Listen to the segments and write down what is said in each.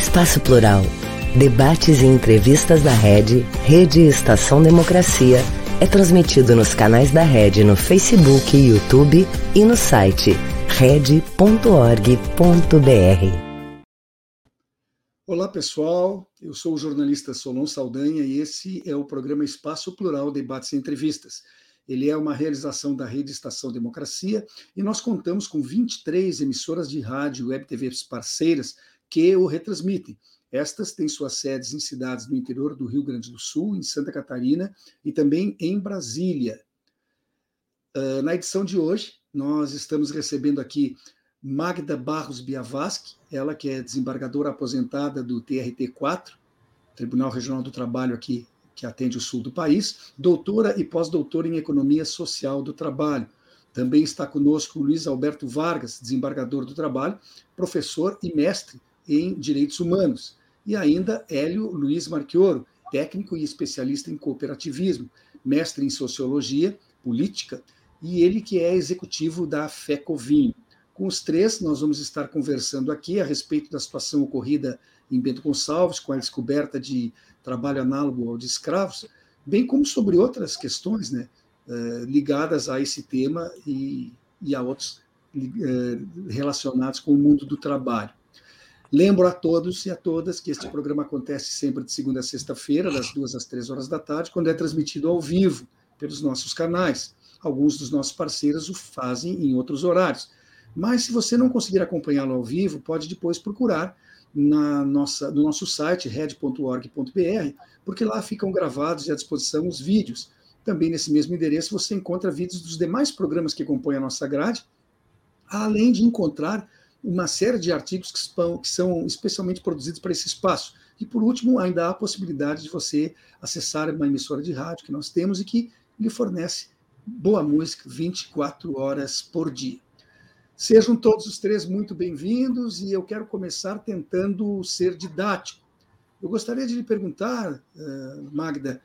Espaço Plural. Debates e entrevistas da Rede, Rede Estação Democracia, é transmitido nos canais da Rede no Facebook YouTube e no site rede.org.br. Olá pessoal, eu sou o jornalista Solon Saldanha e esse é o programa Espaço Plural Debates e Entrevistas. Ele é uma realização da Rede Estação Democracia e nós contamos com 23 emissoras de rádio e web TV parceiras que o retransmitem. Estas têm suas sedes em cidades no interior do Rio Grande do Sul, em Santa Catarina e também em Brasília. Uh, na edição de hoje, nós estamos recebendo aqui Magda Barros Biavasque, ela que é desembargadora aposentada do TRT4, Tribunal Regional do Trabalho aqui, que atende o sul do país, doutora e pós-doutora em Economia Social do Trabalho. Também está conosco Luiz Alberto Vargas, desembargador do Trabalho, professor e mestre em Direitos Humanos. E ainda Hélio Luiz Marchioro, técnico e especialista em cooperativismo, mestre em Sociologia Política, e ele que é executivo da FECOVIN. Com os três, nós vamos estar conversando aqui a respeito da situação ocorrida em Bento Gonçalves, com a descoberta de trabalho análogo ao de escravos, bem como sobre outras questões né, eh, ligadas a esse tema e, e a outros eh, relacionados com o mundo do trabalho. Lembro a todos e a todas que este programa acontece sempre de segunda a sexta-feira, das duas às três horas da tarde, quando é transmitido ao vivo pelos nossos canais. Alguns dos nossos parceiros o fazem em outros horários. Mas se você não conseguir acompanhá-lo ao vivo, pode depois procurar na nossa, no nosso site, red.org.br, porque lá ficam gravados e à disposição os vídeos. Também nesse mesmo endereço você encontra vídeos dos demais programas que compõem a nossa grade, além de encontrar uma série de artigos que são, que são especialmente produzidos para esse espaço. E, por último, ainda há a possibilidade de você acessar uma emissora de rádio que nós temos e que lhe fornece boa música 24 horas por dia. Sejam todos os três muito bem-vindos e eu quero começar tentando ser didático. Eu gostaria de lhe perguntar, eh, Magda,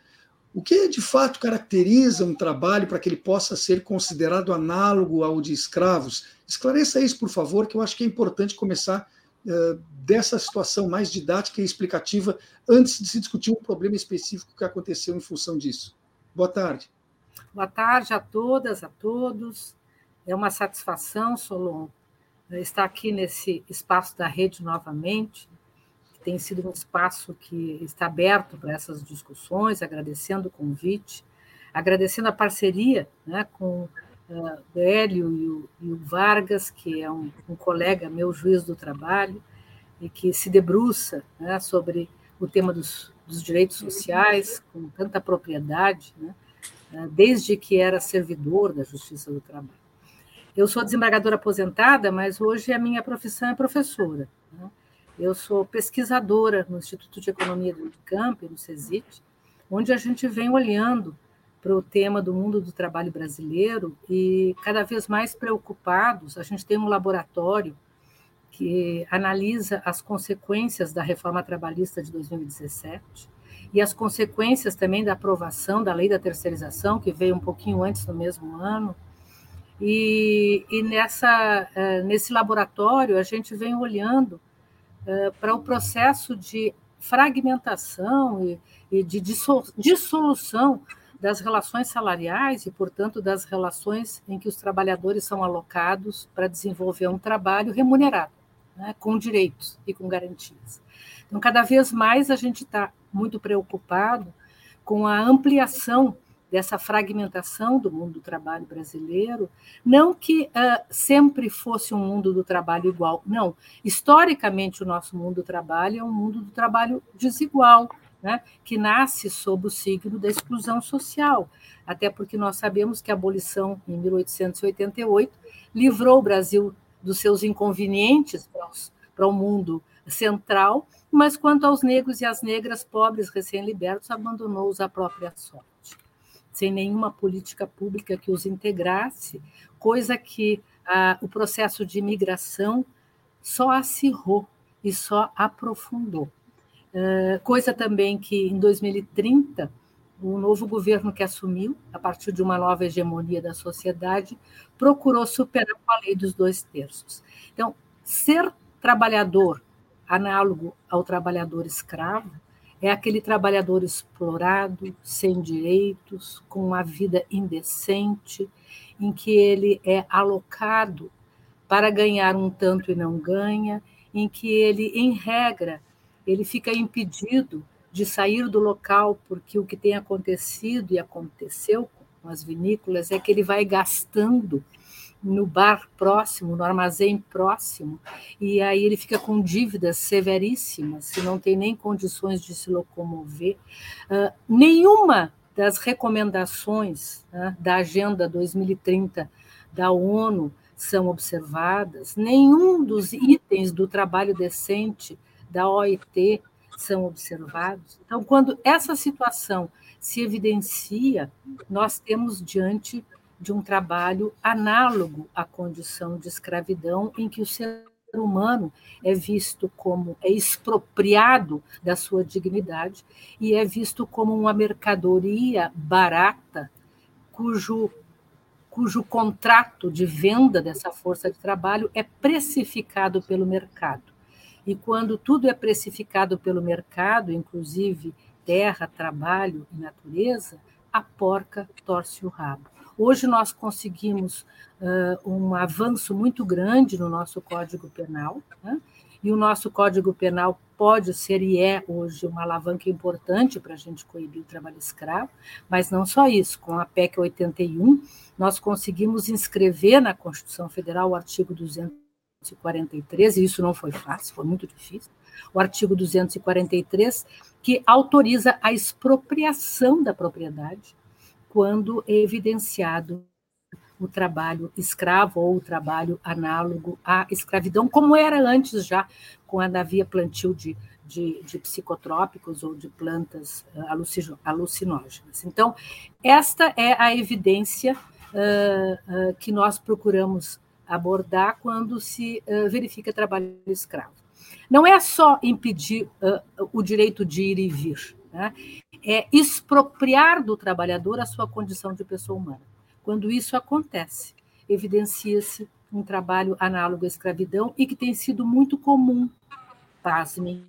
o que de fato caracteriza um trabalho para que ele possa ser considerado análogo ao de escravos? Esclareça isso, por favor, que eu acho que é importante começar uh, dessa situação mais didática e explicativa antes de se discutir um problema específico que aconteceu em função disso. Boa tarde. Boa tarde a todas, a todos. É uma satisfação, Solon, estar aqui nesse espaço da rede novamente tem sido um espaço que está aberto para essas discussões, agradecendo o convite, agradecendo a parceria né, com uh, o Hélio e o, e o, Vargas, que é um, um, colega meu, juiz do trabalho, e que se debruça né, sobre o tema dos, dos, direitos sociais com tanta propriedade, né, uh, desde que era servidor da Justiça do Trabalho. Eu sou desembargadora aposentada, mas hoje a minha profissão é professora. Né? Eu sou pesquisadora no Instituto de Economia do Unicamp, no CESIT, onde a gente vem olhando para o tema do mundo do trabalho brasileiro e cada vez mais preocupados. A gente tem um laboratório que analisa as consequências da reforma trabalhista de 2017 e as consequências também da aprovação da lei da terceirização, que veio um pouquinho antes no mesmo ano. E, e nessa, eh, nesse laboratório, a gente vem olhando para o processo de fragmentação e, e de dissolução das relações salariais e, portanto, das relações em que os trabalhadores são alocados para desenvolver um trabalho remunerado, né, com direitos e com garantias. Então, cada vez mais a gente está muito preocupado com a ampliação dessa fragmentação do mundo do trabalho brasileiro, não que uh, sempre fosse um mundo do trabalho igual, não. Historicamente, o nosso mundo do trabalho é um mundo do trabalho desigual, né, que nasce sob o signo da exclusão social, até porque nós sabemos que a abolição em 1888 livrou o Brasil dos seus inconvenientes para, os, para o mundo central, mas quanto aos negros e às negras pobres recém-libertos, abandonou-os à própria sorte sem nenhuma política pública que os integrasse, coisa que ah, o processo de imigração só acirrou e só aprofundou. Uh, coisa também que em 2030 o novo governo que assumiu, a partir de uma nova hegemonia da sociedade, procurou superar a lei dos dois terços. Então, ser trabalhador análogo ao trabalhador escravo, é aquele trabalhador explorado, sem direitos, com uma vida indecente, em que ele é alocado para ganhar um tanto e não ganha, em que ele, em regra, ele fica impedido de sair do local, porque o que tem acontecido e aconteceu com as vinícolas é que ele vai gastando no bar próximo, no armazém próximo, e aí ele fica com dívidas severíssimas, se não tem nem condições de se locomover. Uh, nenhuma das recomendações né, da Agenda 2030 da ONU são observadas, nenhum dos itens do trabalho decente da OIT são observados. Então, quando essa situação se evidencia, nós temos diante de um trabalho análogo à condição de escravidão, em que o ser humano é visto como é expropriado da sua dignidade e é visto como uma mercadoria barata cujo cujo contrato de venda dessa força de trabalho é precificado pelo mercado. E quando tudo é precificado pelo mercado, inclusive terra, trabalho e natureza, a porca torce o rabo. Hoje nós conseguimos uh, um avanço muito grande no nosso Código Penal, né? e o nosso Código Penal pode ser e é hoje uma alavanca importante para a gente coibir o trabalho escravo, mas não só isso, com a PEC 81, nós conseguimos inscrever na Constituição Federal o artigo 243, e isso não foi fácil, foi muito difícil, o artigo 243, que autoriza a expropriação da propriedade quando é evidenciado o trabalho escravo ou o trabalho análogo à escravidão, como era antes já, quando havia plantio de, de, de psicotrópicos ou de plantas uh, alucinógenas. Então, esta é a evidência uh, uh, que nós procuramos abordar quando se verifica trabalho escravo. Não é só impedir o direito de ir e vir, né? É expropriar do trabalhador a sua condição de pessoa humana. Quando isso acontece, evidencia-se um trabalho análogo à escravidão e que tem sido muito comum, pasmem,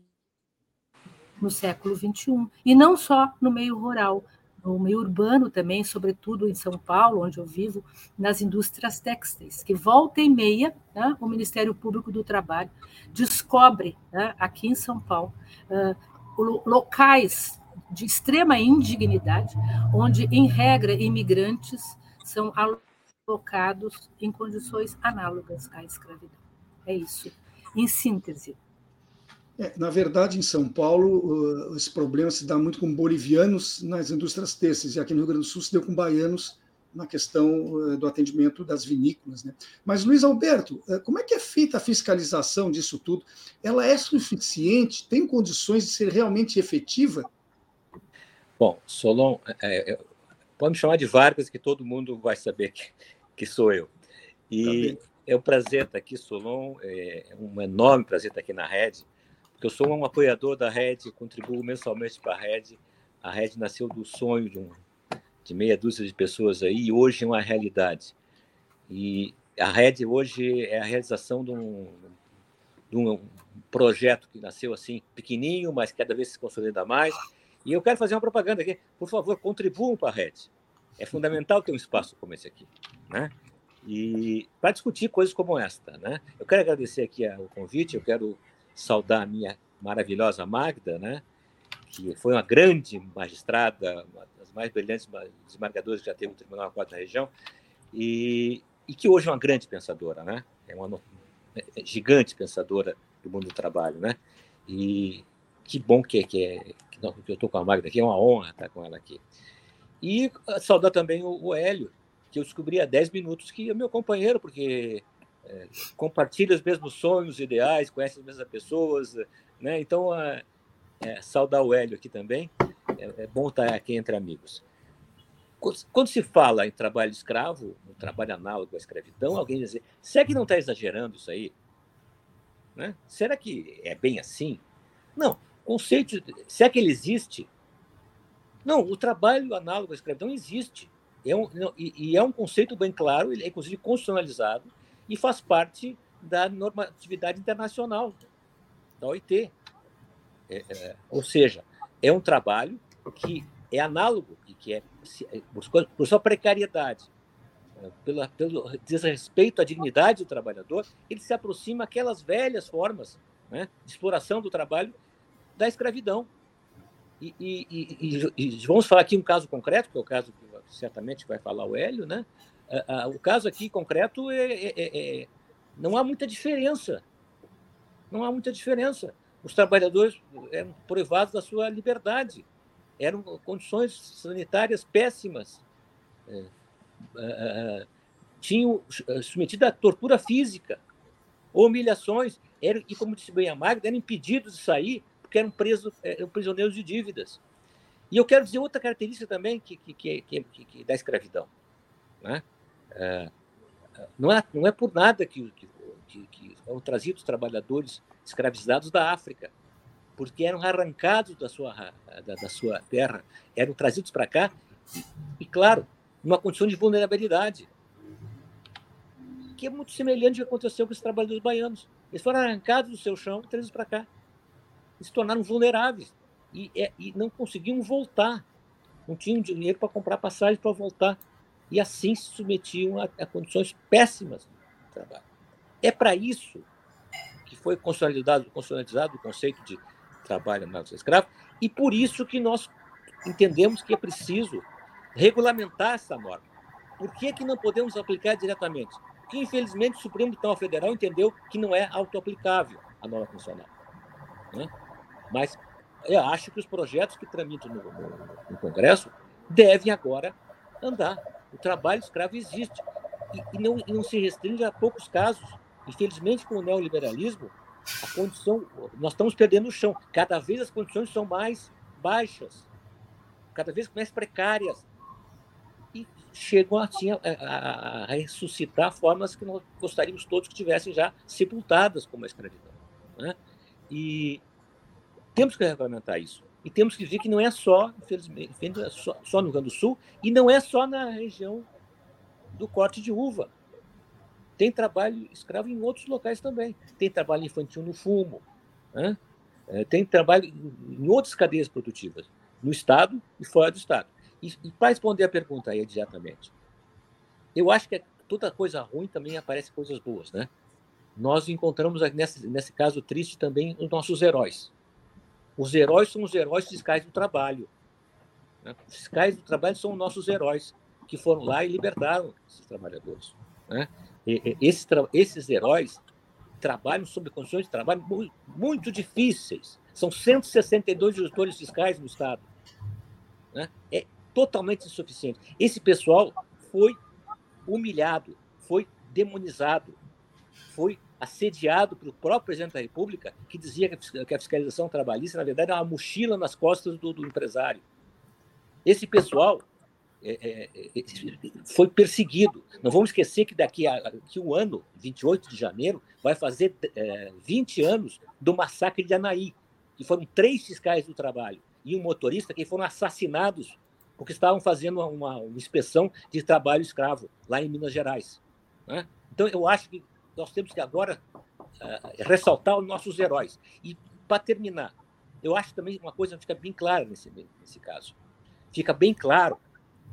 no século XXI. E não só no meio rural, no meio urbano também, sobretudo em São Paulo, onde eu vivo, nas indústrias têxteis, que volta e meia, né, o Ministério Público do Trabalho descobre, né, aqui em São Paulo, uh, locais de extrema indignidade, onde, em regra, imigrantes são alocados em condições análogas à escravidão. É isso, em síntese. É, na verdade, em São Paulo, esse problema se dá muito com bolivianos nas indústrias têxteis, e aqui no Rio Grande do Sul se deu com baianos na questão do atendimento das vinícolas. Né? Mas, Luiz Alberto, como é que é feita a fiscalização disso tudo? Ela é suficiente? Tem condições de ser realmente efetiva? Bom, Solon, é, é, pode me chamar de Vargas, que todo mundo vai saber que, que sou eu. E tá é um prazer estar aqui, Solon, é um enorme prazer estar aqui na Rede, porque eu sou um apoiador da Rede, contribuo mensalmente para a Rede. A Rede nasceu do sonho de, um, de meia dúzia de pessoas aí, e hoje é uma realidade. E a Rede hoje é a realização de um, de um projeto que nasceu assim, pequenininho, mas cada vez se consolida mais, e eu quero fazer uma propaganda aqui. Por favor, contribuam para a rede. É fundamental ter um espaço como esse aqui. Né? E para discutir coisas como esta. Né? Eu quero agradecer aqui o convite, eu quero saudar a minha maravilhosa Magda, né? que foi uma grande magistrada, uma das mais brilhantes desembargadoras que já teve o Tribunal 4 da região, e, e que hoje é uma grande pensadora, né? é uma é, é gigante pensadora do mundo do trabalho. Né? E que bom que, que, é, que eu estou com a Magda aqui, é uma honra estar com ela aqui. E saudar também o, o Hélio, que eu descobri há 10 minutos que é meu companheiro, porque é, compartilha os mesmos sonhos, ideais, conhece as mesmas pessoas, né? Então, é, é, saudar o Hélio aqui também, é, é, bom estar aqui entre amigos. Quando se fala em trabalho escravo, um trabalho análogo à escravidão, alguém diz, será que não está exagerando isso aí? Né? Será que é bem assim? Não, conceito, se é que ele existe, não, o trabalho análogo à escravidão existe. É um, e, e, é um conceito bem claro, ele é inclusive constitucionalizado e faz parte da normatividade internacional. da OIT. É, é, ou seja, é um trabalho que é análogo, que é, por, por sua precariedade, é, pela, pelo desrespeito à dignidade do trabalhador, ele se aproxima aquelas velhas formas né, de exploração do trabalho da escravidão. E, e, e, e, vamos falar aqui um caso concreto, que é o caso que certamente vai falar o Hélio, né? O caso aqui concreto é, é, é, é não há muita diferença. Não há muita diferença. Os trabalhadores eram privados da sua liberdade. Eram condições sanitárias péssimas. É, é tinham submetido à tortura física, humilhações, eram, e como disse bem a Magda, eram impedidos de sair porque eram presos, eram prisioneiros de dívidas. E eu quero dizer outra característica também que, que, que, que, que da escravidão. Né? É, não é, não é por nada que, que, que, são trazidos trabalhadores escravizados da África, porque eram arrancados da sua, da, da sua terra, eram trazidos para cá, e, e, claro, numa condição de vulnerabilidade, que é muito semelhante ao que aconteceu com os trabalhadores baianos. Eles foram arrancados do seu chão e trazidos para cá. Se tornaram vulneráveis e, é, e não conseguiam voltar. Não tinham dinheiro para comprar passagem para voltar e assim se submetiam a, a condições péssimas de trabalho. É para isso que foi consolidado, consolidado o conceito de trabalho na escravo e por isso que nós entendemos que é preciso regulamentar essa norma. Por que, que não podemos aplicar diretamente? Porque, infelizmente, o Supremo Tribunal Federal entendeu que não é autoaplicável a norma constitucional. Né? Mas eu acho que os projetos que tramitam no, no, no Congresso devem agora andar. O trabalho escravo existe e, e, não, e não se restringe a poucos casos. Infelizmente, com o neoliberalismo, a condição, nós estamos perdendo o chão. Cada vez as condições são mais baixas, cada vez mais precárias e chegam assim, a, a, a ressuscitar formas que nós gostaríamos todos que tivessem já sepultadas como a escravidão. Né? E temos que regulamentar isso. E temos que ver que não é só, infelizmente, é só, só no Rio Grande do Sul e não é só na região do corte de uva. Tem trabalho escravo em outros locais também. Tem trabalho infantil no fumo. Né? É, tem trabalho em outras cadeias produtivas, no Estado e fora do Estado. E, e para responder a pergunta aí diretamente, eu acho que toda coisa ruim também aparece coisas boas, né? Nós encontramos nesse, nesse caso triste também os nossos heróis. Os heróis são os heróis fiscais do trabalho. Né? Os fiscais do trabalho são os nossos heróis, que foram lá e libertaram esses trabalhadores. Né? E, e, esses, esses heróis trabalham sob condições de trabalho muito, muito difíceis. São 162 gestores fiscais no Estado. Né? É totalmente insuficiente. Esse pessoal foi humilhado, foi demonizado, foi assediado pelo próprio presidente da República, que dizia que a fiscalização trabalhista, na verdade, é uma mochila nas costas do, do empresário. Esse pessoal é, é, é foi perseguido. Não vamos esquecer que daqui a que um ano, 28 de janeiro, vai fazer é, 20 anos do massacre de Anaí, que foram três fiscais do trabalho e um motorista que foram assassinados porque estavam fazendo uma, uma inspeção de trabalho escravo lá em Minas Gerais. Né? Então, eu acho que nós temos que agora uh, ressaltar os nossos heróis. E, para terminar, eu acho também uma coisa fica bem clara nesse, nesse caso. Fica bem claro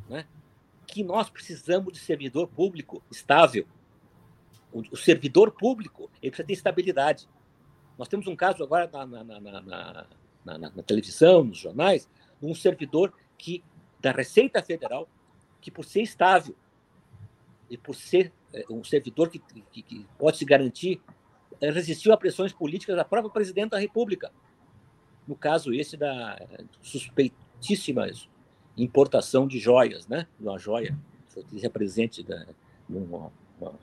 né, que nós precisamos de servidor público estável. O, o, servidor público ele precisa ter estabilidade. Nós temos um caso agora na, na, na, na televisão, nos jornais, um servidor que da Receita Federal que, por ser estável e por ser um servidor que, que, que pode se garantir, é, resistiu a pressões políticas da própria presidente da República. No caso esse da suspeitíssima importação de joias, né? Uma joia foi presente da numa, uma,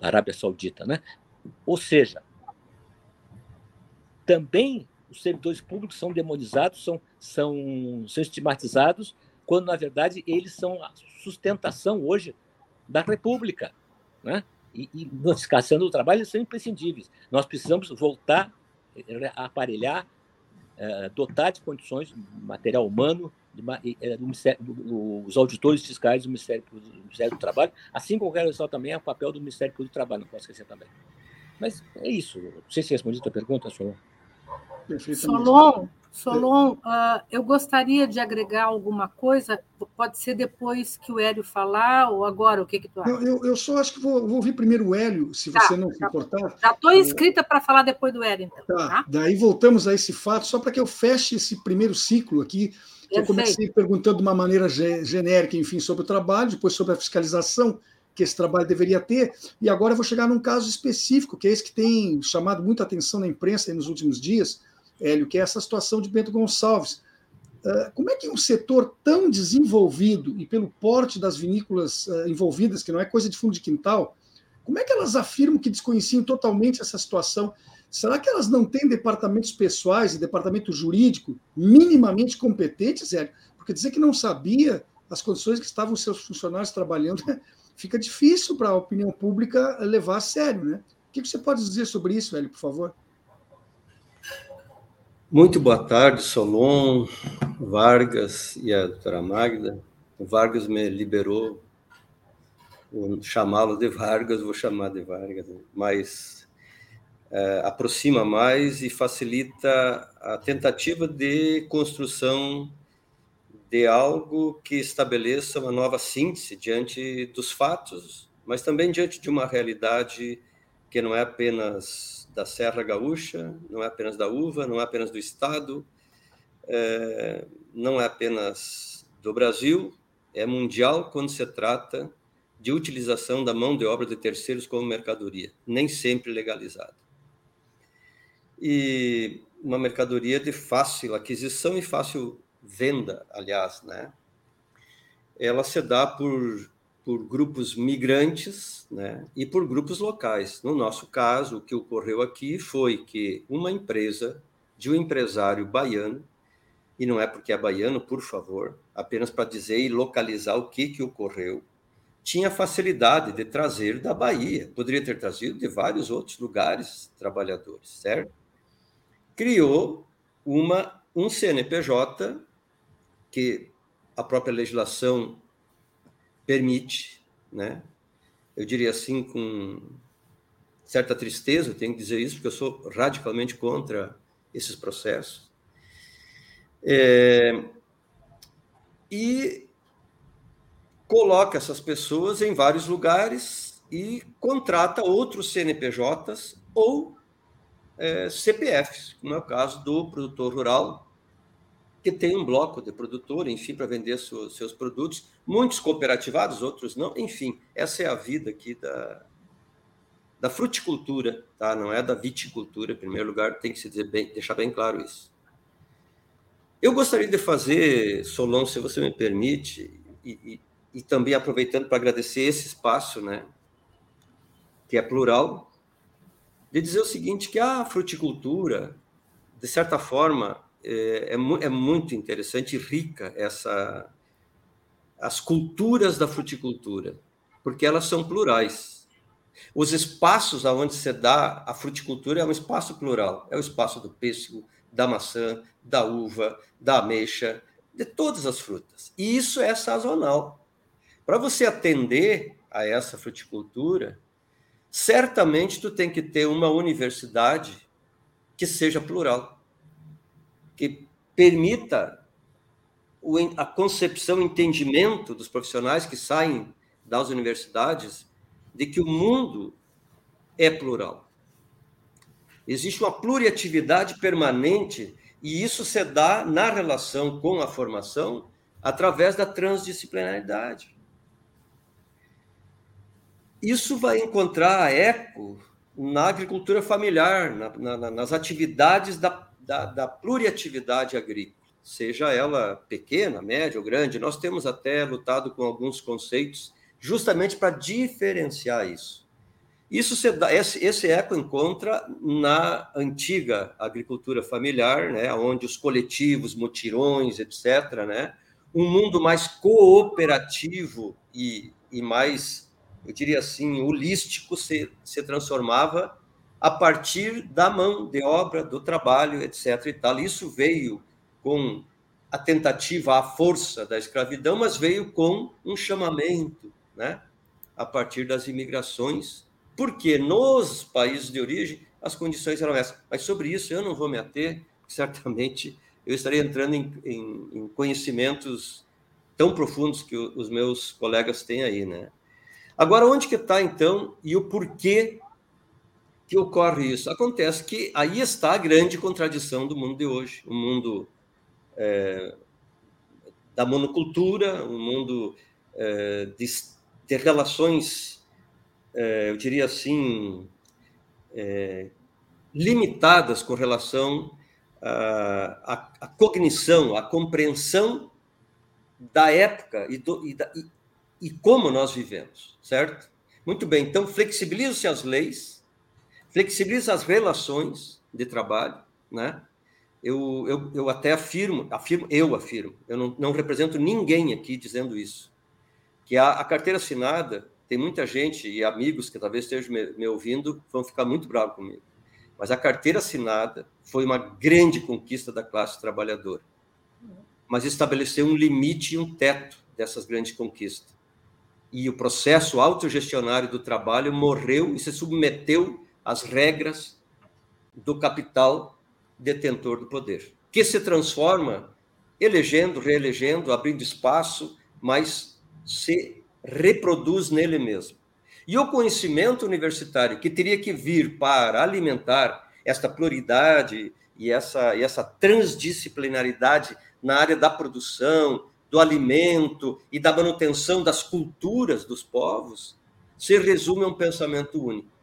Arábia Saudita, né? Ou seja, também os servidores públicos são demonizados, são, são, são estigmatizados, quando, na verdade, eles são a sustentação hoje da República. Né? E, e caçando do trabalho, eles são imprescindíveis. Nós precisamos voltar a aparelhar, é, dotar de condições, material humano, de, é, do do, os auditores fiscais do Ministério, do Ministério do Trabalho, assim como eu quero ressaltar também o papel do Ministério Público do Trabalho, não posso esquecer também. Mas é isso. Não sei se respondi a tua pergunta, Solon. Solon, Solon, uh, eu gostaria de agregar alguma coisa, pode ser depois que o Hélio falar, ou agora, o que, que tu acha? Eu, eu, eu só acho que vou, vou, ouvir primeiro o Hélio, se tá, você não se tá. importar. Já estou inscrita para falar depois do Hélio, então. Tá. tá? Daí voltamos a esse fato, só para que eu feche esse primeiro ciclo aqui, que eu comecei perguntando de uma maneira genérica, enfim, sobre o trabalho, depois sobre a fiscalização que esse trabalho deveria ter, e agora eu vou chegar num caso específico, que é esse que tem chamado muita atenção na imprensa nos últimos dias, Hélio, que é essa situação de Bento Gonçalves. Uh, como é que um setor tão desenvolvido e pelo porte das vinícolas uh, envolvidas, que não é coisa de fundo de quintal, como é que elas afirmam que desconheciam totalmente essa situação? Será que elas não têm departamentos pessoais e departamento jurídico minimamente competentes, Hélio? Porque dizer que não sabia as condições que estavam seus funcionários trabalhando fica difícil para a opinião pública levar a sério, né? O que você pode dizer sobre isso, Hélio, por favor? Muito boa tarde, Solon, Vargas e a doutora Magda. O Vargas me liberou, chamá-lo de Vargas, vou chamar de Vargas, mas é, aproxima mais e facilita a tentativa de construção de algo que estabeleça uma nova síntese diante dos fatos, mas também diante de uma realidade que não é apenas da Serra Gaúcha, não é apenas da uva, não é apenas do Estado, é, não é apenas do Brasil, é mundial quando se trata de utilização da mão de obra de terceiros como mercadoria, nem sempre legalizada. E uma mercadoria de fácil aquisição e fácil venda, aliás, né? Ela se dá por por grupos migrantes né, e por grupos locais. No nosso caso, o que ocorreu aqui foi que uma empresa de um empresário baiano, e não é porque é baiano, por favor, apenas para dizer e localizar o que, que ocorreu, tinha facilidade de trazer da Bahia, poderia ter trazido de vários outros lugares trabalhadores, certo? Criou uma, um CNPJ que a própria legislação permite, né? Eu diria assim com certa tristeza, tenho que dizer isso porque eu sou radicalmente contra esses processos. É, e coloca essas pessoas em vários lugares e contrata outros CNPJs ou é, CPFs, como é o caso do produtor rural que tem um bloco de produtor, enfim, para vender seus, seus produtos, muitos cooperativados, outros não, enfim, essa é a vida aqui da, da fruticultura, tá? não é da viticultura, em primeiro lugar, tem que se dizer bem, deixar bem claro isso. Eu gostaria de fazer, Solon, se você me permite, e, e, e também aproveitando para agradecer esse espaço, né, que é plural, de dizer o seguinte, que a fruticultura, de certa forma, é, é, é muito interessante e rica essa as culturas da fruticultura, porque elas são plurais. Os espaços aonde se dá a fruticultura é um espaço plural, é o espaço do pêssego, da maçã, da uva, da ameixa, de todas as frutas. E isso é sazonal. Para você atender a essa fruticultura, certamente tu tem que ter uma universidade que seja plural que permita a concepção, o entendimento dos profissionais que saem das universidades de que o mundo é plural. Existe uma pluriatividade permanente e isso se dá na relação com a formação através da transdisciplinaridade. Isso vai encontrar eco na agricultura familiar, na, na, nas atividades da da, da pluriatividade agrícola, seja ela pequena, média ou grande. Nós temos até lutado com alguns conceitos justamente para diferenciar isso. Isso se dá, esse, esse eco encontra na antiga agricultura familiar, né, onde os coletivos, mutirões, etc., né, um mundo mais cooperativo e, e mais, eu diria assim, holístico se, se transformava a partir da mão de obra, do trabalho, etc. E tal. Isso veio com a tentativa, a força da escravidão, mas veio com um chamamento, né? a partir das imigrações porque nos países de origem as condições eram essas. Mas sobre isso eu não vou me ater, certamente eu estarei entrando em, em, em conhecimentos tão profundos que os meus colegas têm aí, né? Agora, onde que está, então, e o porquê que ocorre isso? Acontece que aí está a grande contradição do mundo de hoje, o mundo é, da monocultura, o mundo é, de, de, relações, é, eu diria assim, é, limitadas com relação à, à, cognição, à compreensão da época e, do, e, da, e, e como nós vivemos, certo? Muito bem, então flexibilizam-se as leis, flexibiliza as relações de trabalho, né? Eu, eu, eu até afirmo, afirmo, eu afirmo, eu não, não represento ninguém aqui dizendo isso, que a, a carteira assinada tem muita gente e amigos que talvez estejam me, me ouvindo vão ficar muito bravos comigo. Mas a carteira assinada foi uma grande conquista da classe trabalhadora. Mas estabeleceu um limite e um teto dessas grandes conquistas. E o processo autogestionário do trabalho morreu e se submeteu às regras do capital detentor do poder, que se transforma elegendo, reelegendo, abrindo espaço, mas se reproduz nele mesmo. E o conhecimento universitário, que teria que vir para alimentar esta pluralidade e essa, e essa transdisciplinaridade na área da produção, do alimento e da manutenção das culturas dos povos, se resume a um pensamento único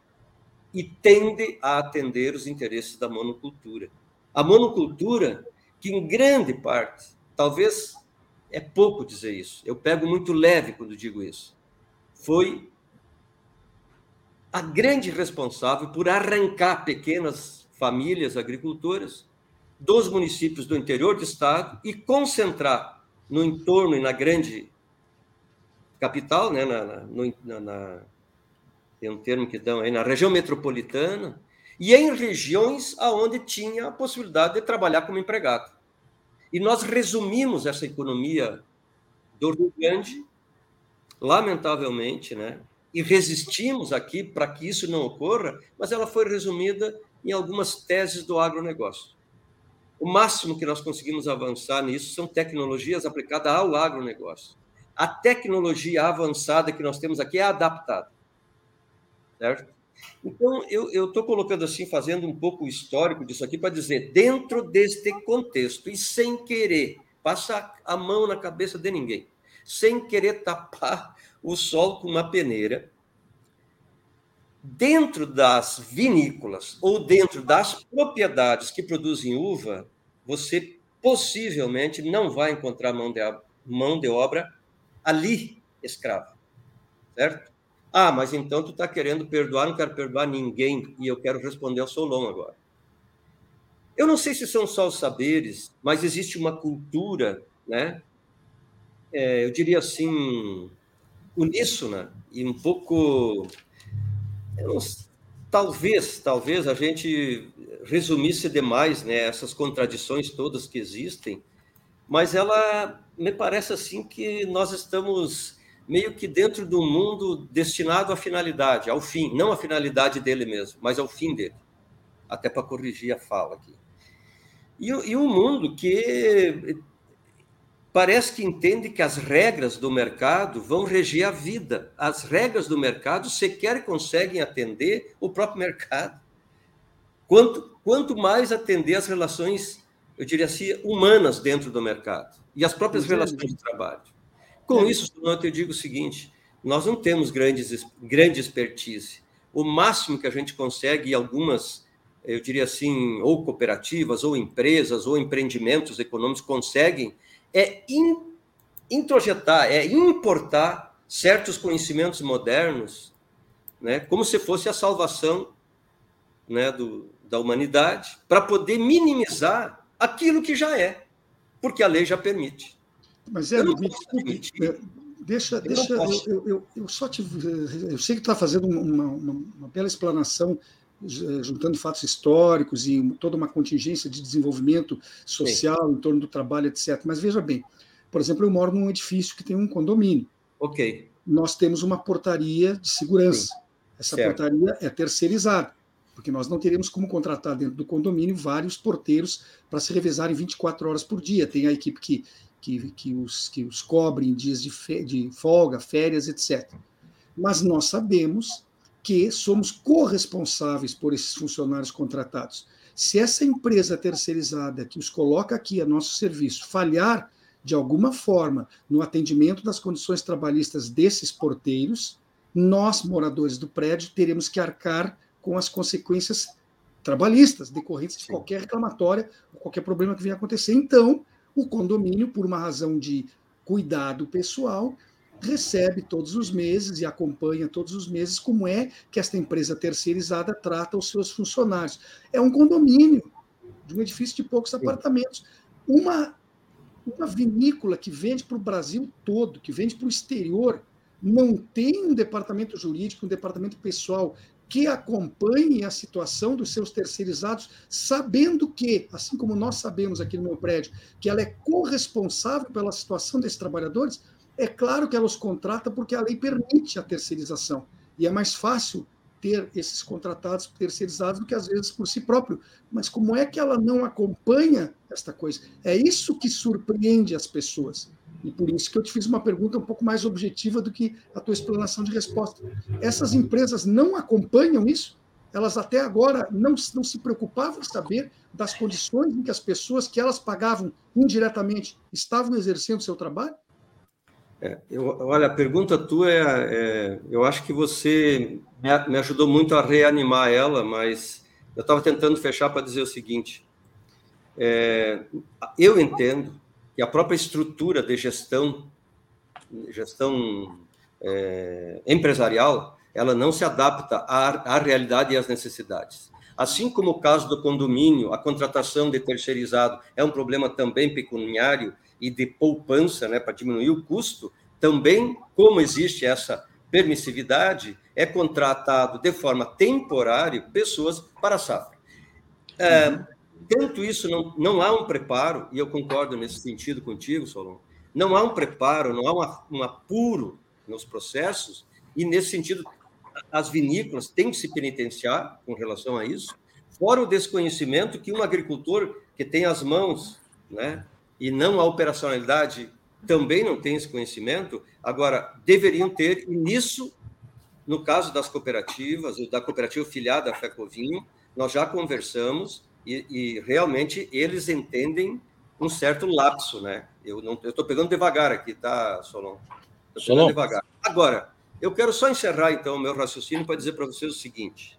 e tende a atender os interesses da monocultura. A monocultura, que em grande parte, talvez é pouco dizer isso. Eu pego muito leve quando digo isso. Foi a grande responsável por arrancar pequenas famílias agricultoras dos municípios do interior do estado e concentrar no entorno e na grande capital, né, na, na, na, na tem um termo que dão aí, na região metropolitana, e em regiões aonde tinha a possibilidade de trabalhar como empregado. E nós resumimos essa economia do Rio Grande, lamentavelmente, né? E resistimos aqui para que isso não ocorra, mas ela foi resumida em algumas teses do agronegócio. O máximo que nós conseguimos avançar nisso são tecnologias aplicadas ao agronegócio. A tecnologia avançada que nós temos aqui é adaptada. Certo? Então, eu estou colocando assim, fazendo um pouco o histórico disso aqui, para dizer, dentro deste contexto, e sem querer passar a mão na cabeça de ninguém, sem querer tapar o sol com uma peneira, dentro das vinícolas ou dentro das propriedades que produzem uva, você possivelmente não vai encontrar mão de, mão de obra ali escrava, certo? Ah, mas então tu está querendo perdoar, não quero perdoar ninguém, e eu quero responder ao Solon agora. Eu não sei se são só os saberes, mas existe uma cultura, né? É, eu diria assim, uníssona e um pouco. Não, talvez, talvez a gente resumisse demais né, essas contradições todas que existem, mas ela me parece assim que nós estamos meio que dentro do mundo destinado à finalidade, ao fim, não à finalidade dele mesmo, mas ao fim dele. Até para corrigir a fala aqui. E, e um mundo que parece que entende que as regras do mercado vão reger a vida. As regras do mercado sequer conseguem atender o próprio mercado. Quanto, quanto mais atender as relações, eu diria assim, humanas dentro do mercado e as próprias relações de trabalho. Com é. isso, eu digo o seguinte: nós não temos grandes, grande expertise. O máximo que a gente consegue, em algumas, eu diria assim, ou cooperativas, ou empresas, ou empreendimentos econômicos conseguem, é in, introjetar, é importar certos conhecimentos modernos, né, como se fosse a salvação né, do, da humanidade, para poder minimizar aquilo que já é, porque a lei já permite. Mas é, me desculpe, deixa, deixa eu, eu, eu, só te. Eu sei que está fazendo uma, uma, uma, bela explanação, eh, juntando fatos históricos e toda uma contingência de desenvolvimento social Sim. em torno do trabalho, etc. Mas veja bem, por exemplo, eu moro num edifício que tem um condomínio. Ok. Nós temos uma portaria de segurança. essa certo. portaria é terceirizada, porque nós não teríamos como contratar dentro do condomínio vários porteiros para se revezarem 24 horas por dia. Tem a equipe que, que, que, os, que os cobre em dias de, fe, de folga, férias, etc. Mas nós sabemos que somos corresponsáveis por esses funcionários contratados. Se essa empresa terceirizada que os coloca aqui a nosso serviço falhar de alguma forma no atendimento das condições trabalhistas desses porteiros, nós, moradores do prédio, teremos que arcar com as consequências trabalhistas decorrentes de qualquer reclamatória ou qualquer problema que venha acontecer. Então, o condomínio, por uma razão de cuidado pessoal, recebe todos os meses e acompanha todos os meses como é que esta empresa terceirizada trata os seus funcionários. É um condomínio de um edifício de poucos apartamentos. Uma, uma vinícola que vende para o Brasil todo, que vende para o exterior, não tem um departamento jurídico, um departamento pessoal que acompanhe a situação dos seus terceirizados, sabendo que, assim como nós sabemos aqui no meu prédio, que ela é corresponsável pela situação desses trabalhadores, é claro que ela os contrata porque a lei permite a terceirização. E é mais fácil ter esses contratados terceirizados do que às vezes por si próprio. Mas como é que ela não acompanha esta coisa? É isso que surpreende as pessoas. E por isso que eu te fiz uma pergunta um pouco mais objetiva do que a tua explanação de resposta. Essas empresas não acompanham isso? Elas até agora não, não se preocupavam em saber das condições em que as pessoas que elas pagavam indiretamente estavam exercendo seu trabalho? É, eu, olha, a pergunta tua é, é, eu acho que você me, me ajudou muito a reanimar ela, mas eu estava tentando fechar para dizer o seguinte: é, eu entendo e a própria estrutura de gestão, gestão é, empresarial, ela não se adapta à, à realidade e às necessidades. Assim como o caso do condomínio, a contratação de terceirizado é um problema também pecuniário e de poupança, né, para diminuir o custo, também, como existe essa permissividade, é contratado de forma temporária pessoas para a safra. É, tanto isso, não, não há um preparo, e eu concordo nesse sentido contigo, Solon, não há um preparo, não há uma, um apuro nos processos, e nesse sentido, as vinícolas têm que se penitenciar com relação a isso, fora o desconhecimento que um agricultor que tem as mãos, né, e não a operacionalidade, também não tem esse conhecimento, agora deveriam ter, e nisso, no caso das cooperativas, da cooperativa filiada à Fecovinho, nós já conversamos, e, e realmente eles entendem um certo lapso, né? Eu não, eu estou pegando devagar aqui, tá, Solon? Estou pegando Solon. devagar. Agora, eu quero só encerrar então o meu raciocínio para dizer para vocês o seguinte: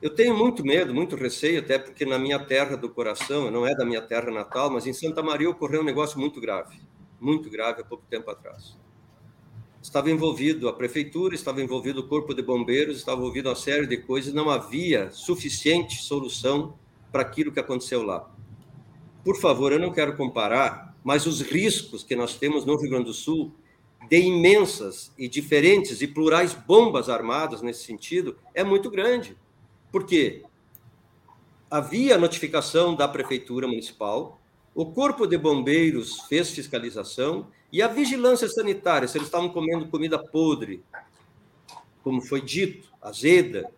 eu tenho muito medo, muito receio, até porque na minha terra do coração, não é da minha terra natal, mas em Santa Maria ocorreu um negócio muito grave, muito grave há pouco tempo atrás. Estava envolvido a prefeitura, estava envolvido o corpo de bombeiros, estava envolvido uma série de coisas, não havia suficiente solução para aquilo que aconteceu lá. Por favor, eu não quero comparar, mas os riscos que nós temos no Rio Grande do Sul de imensas e diferentes e plurais bombas armadas nesse sentido é muito grande. Por quê? Havia notificação da prefeitura municipal, o corpo de bombeiros fez fiscalização e a vigilância sanitária, se eles estavam comendo comida podre, como foi dito, azeda,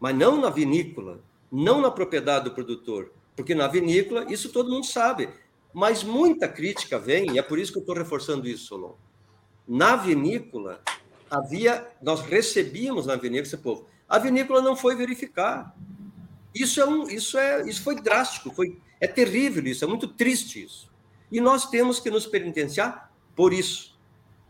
mas não na vinícola, não na propriedade do produtor, porque na vinícola isso todo mundo sabe. Mas muita crítica vem, e é por isso que eu estou reforçando isso, Solon. Na vinícola, havia, nós recebíamos na vinícola esse povo. A vinícola não foi verificar. Isso é um, isso é, isso foi drástico, foi, é terrível isso, é muito triste isso. E nós temos que nos penitenciar por isso,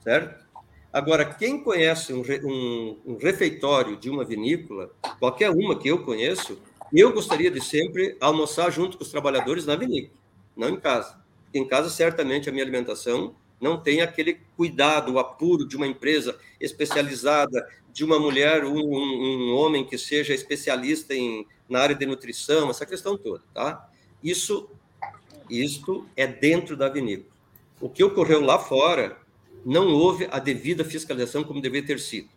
certo? Agora, quem conhece um, um, um refeitório de uma vinícola, qualquer uma que eu conheço, eu gostaria de sempre almoçar junto com os trabalhadores na vinícola, não em casa. Em casa, certamente, a minha alimentação não tem aquele cuidado, o apuro de uma empresa especializada, de uma mulher, um, um, um homem que seja especialista em, na área de nutrição, essa questão toda, tá? Isso, isto é dentro da vinícola. O que ocorreu lá fora, não houve a devida fiscalização como deveria ter sido.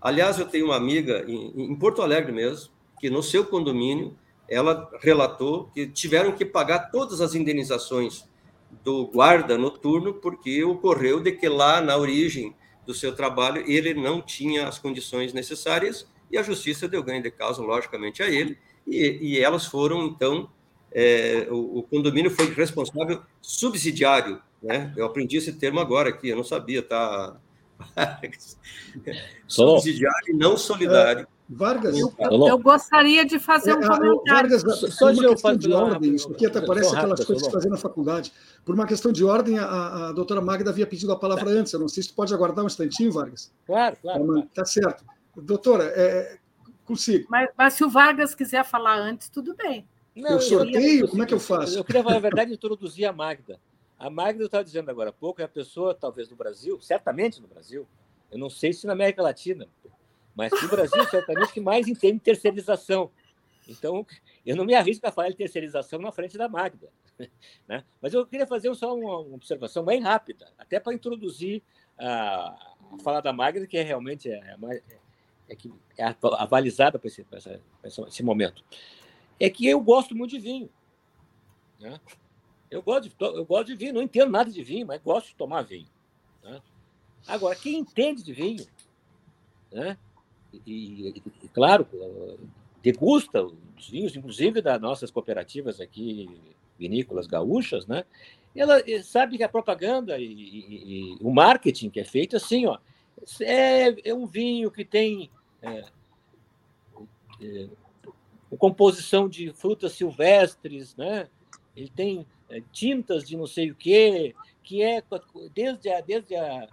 Aliás, eu tenho uma amiga em, em Porto Alegre mesmo, que no seu condomínio ela relatou que tiveram que pagar todas as indenizações do guarda noturno porque ocorreu de que lá na origem do seu trabalho, ele não tinha as condições necessárias e a justiça deu ganho de causa, logicamente, a ele, e, e elas foram, então, é, o, o, condomínio foi responsável subsidiário, né? Eu aprendi esse termo agora aqui, eu não sabia, tá? subsidiário e não solidário. Vargas, eu, eu, eu, gostaria de fazer um é, comentário. Vargas, só de uma questão de ordem, isso aqui até parece aquelas coisas que fazem na faculdade. Por uma questão de ordem, a, a doutora Magda havia pedido a palavra antes. Eu não sei se tu pode aguardar um instantinho, Vargas. Claro, claro. Tá, claro. tá certo. Doutora, é, consigo. Mas, mas, se o Vargas quiser falar antes, tudo bem. Não, eu sorteio? Eu, como é que eu faço? Eu queria, na verdade, introduzir a Magda. A Magda, eu estava dizendo agora há pouco, é a pessoa, talvez no Brasil, certamente no Brasil, eu não sei se na América Latina, mas no Brasil, certamente, que mais entende terceirização. Então, eu não me arrisco a falar de terceirização na frente da Magda. Né? Mas eu queria fazer só uma observação bem rápida, até para introduzir a, a fala da Magda, que é realmente é, é, é, que é avalizada para esse, esse, esse momento. É que eu gosto muito de vinho. Né? Eu gosto, de, eu gosto de vinho, não entendo nada de vinho, mas gosto de tomar vinho. Né? Agora, quem entende de vinho, né? E, e, claro, degusta os vinhos, inclusive das nossas cooperativas aqui, vinícolas gaúchas, né? Ela sabe que a propaganda e, e, e o marketing que é feito assim, ó, é, é um vinho que tem é, é, composição de frutas silvestres, né? Ele tem é, tintas de não sei o quê, que é desde a, desde a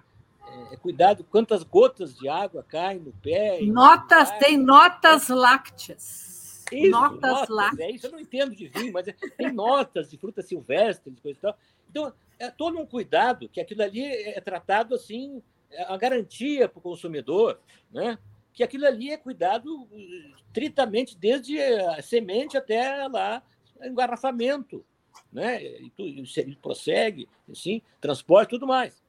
é, cuidado quantas gotas de água caem no pé. Notas, tem notas lácteas. Isso, notas, notas lácteas. É isso, eu não entendo de vinho, mas é, tem notas de frutas silvestres, coisa e tal. Então, é todo um cuidado que aquilo ali é tratado assim, é a garantia para o consumidor, né? que aquilo ali é cuidado tritamente desde a semente até lá engarrafamento, né? E, tu, e prossegue, assim, transporte, tudo mais.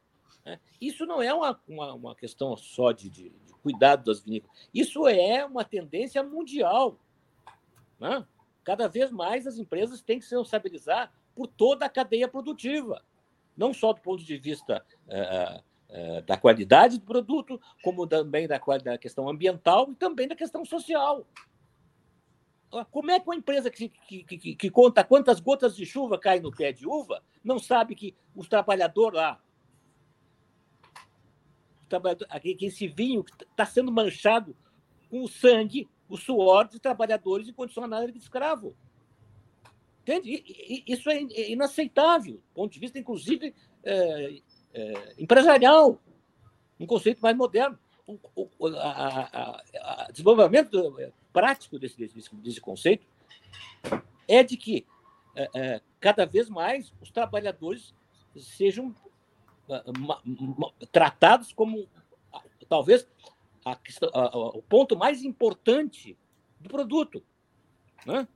Né? Isso não é uma, uma, uma questão só de, de, de, cuidado das vinícolas. Isso é uma tendência mundial. Né? Cada vez mais as empresas têm que se responsabilizar por toda a cadeia produtiva, não só do ponto de vista uh, uh, da qualidade do produto, como também da, da questão ambiental e também da questão social. Como é que uma empresa que, que, que, que, conta quantas gotas de chuva caem no pé de uva não sabe que o trabalhador lá, trabalhador, aquele, esse vinho está sendo manchado com o sangue, o suor de trabalhadores em condição análoga de escravo. Entende? Isso é inaceitável, do ponto de vista, inclusive, é, é, empresarial, um conceito mais moderno. O, o a, a, a desenvolvimento prático desse, desse, desse, conceito é de que é, é cada vez mais os trabalhadores sejam tratados como talvez a, a, o ponto mais importante do produto. Né?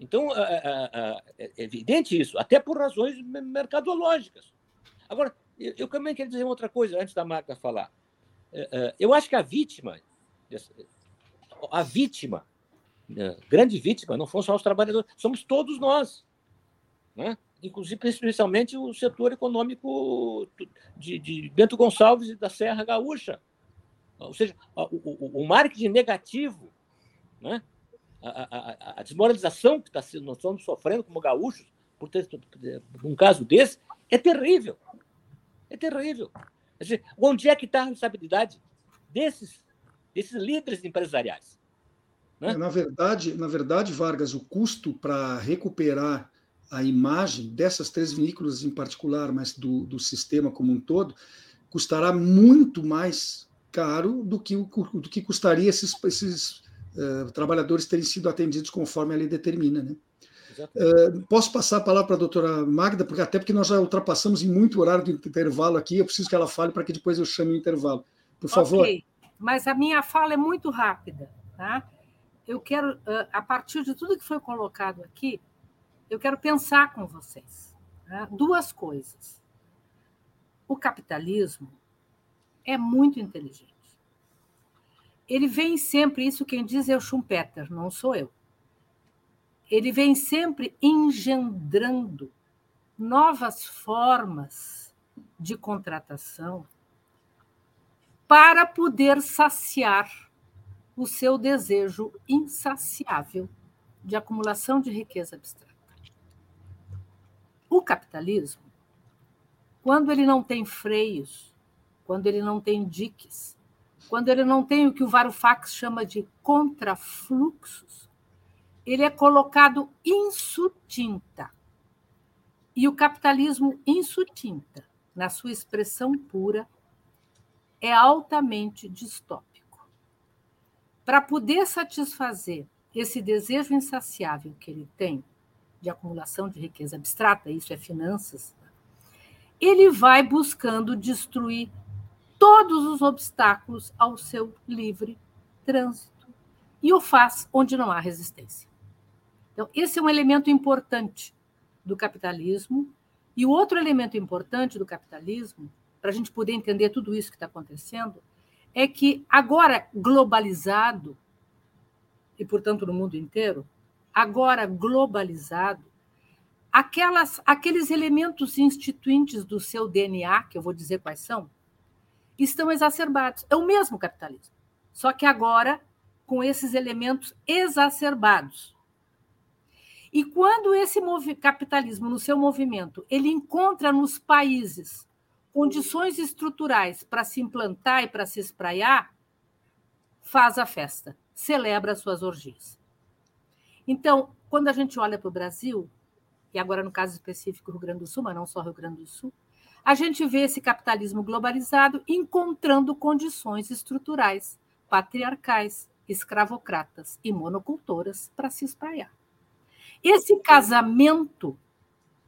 Então, é, é, evidente isso, até por razões mercadológicas. Agora, eu, eu também quero dizer outra coisa antes da marca falar. Eu acho que a vítima, a vítima, grande vítima, não são só os trabalhadores, somos todos nós. Né? Inclusive especialmente o setor econômico de, de Bento Gonçalves e da Serra Gaúcha. Ou seja, o, o, o marketing negativo, né? a, a, a desmoralização que tá, nós estamos sofrendo como gaúchos por ter um caso desse é terrível. É terrível. Dizer, onde é que está a responsabilidade desses, desses líderes empresariais? Né? Na verdade, na verdade, Vargas, o custo para recuperar a imagem dessas três vinícolas em particular, mas do, do sistema como um todo, custará muito mais caro do que, do que custaria esses, esses uh, trabalhadores terem sido atendidos conforme a lei determina. Né? Uh, posso passar a palavra para a doutora Magda, porque até porque nós já ultrapassamos em muito horário do intervalo aqui, eu preciso que ela fale para que depois eu chame o intervalo. Por favor. Ok, mas a minha fala é muito rápida. Tá? Eu quero, a partir de tudo que foi colocado aqui, eu quero pensar com vocês né? duas coisas. O capitalismo é muito inteligente. Ele vem sempre, isso quem diz é o Schumpeter, não sou eu. Ele vem sempre engendrando novas formas de contratação para poder saciar o seu desejo insaciável de acumulação de riqueza abstrata. O capitalismo, quando ele não tem freios, quando ele não tem diques, quando ele não tem o que o Varoufakis chama de contrafluxos, ele é colocado insutinta. E o capitalismo insutinta, na sua expressão pura, é altamente distópico. Para poder satisfazer esse desejo insaciável que ele tem de acumulação de riqueza abstrata, isso é finanças, ele vai buscando destruir todos os obstáculos ao seu livre trânsito e o faz onde não há resistência. Então, esse é um elemento importante do capitalismo. E o outro elemento importante do capitalismo, para a gente poder entender tudo isso que está acontecendo, é que agora globalizado, e portanto no mundo inteiro, agora globalizado, aquelas, aqueles elementos instituintes do seu DNA, que eu vou dizer quais são, estão exacerbados. É o mesmo capitalismo, só que agora com esses elementos exacerbados. E quando esse capitalismo, no seu movimento, ele encontra nos países condições estruturais para se implantar e para se espraiar, faz a festa, celebra as suas orgias. Então, quando a gente olha para o Brasil, e agora no caso específico Rio Grande do Sul, mas não só Rio Grande do Sul, a gente vê esse capitalismo globalizado encontrando condições estruturais patriarcais, escravocratas e monocultoras para se espraiar. Esse casamento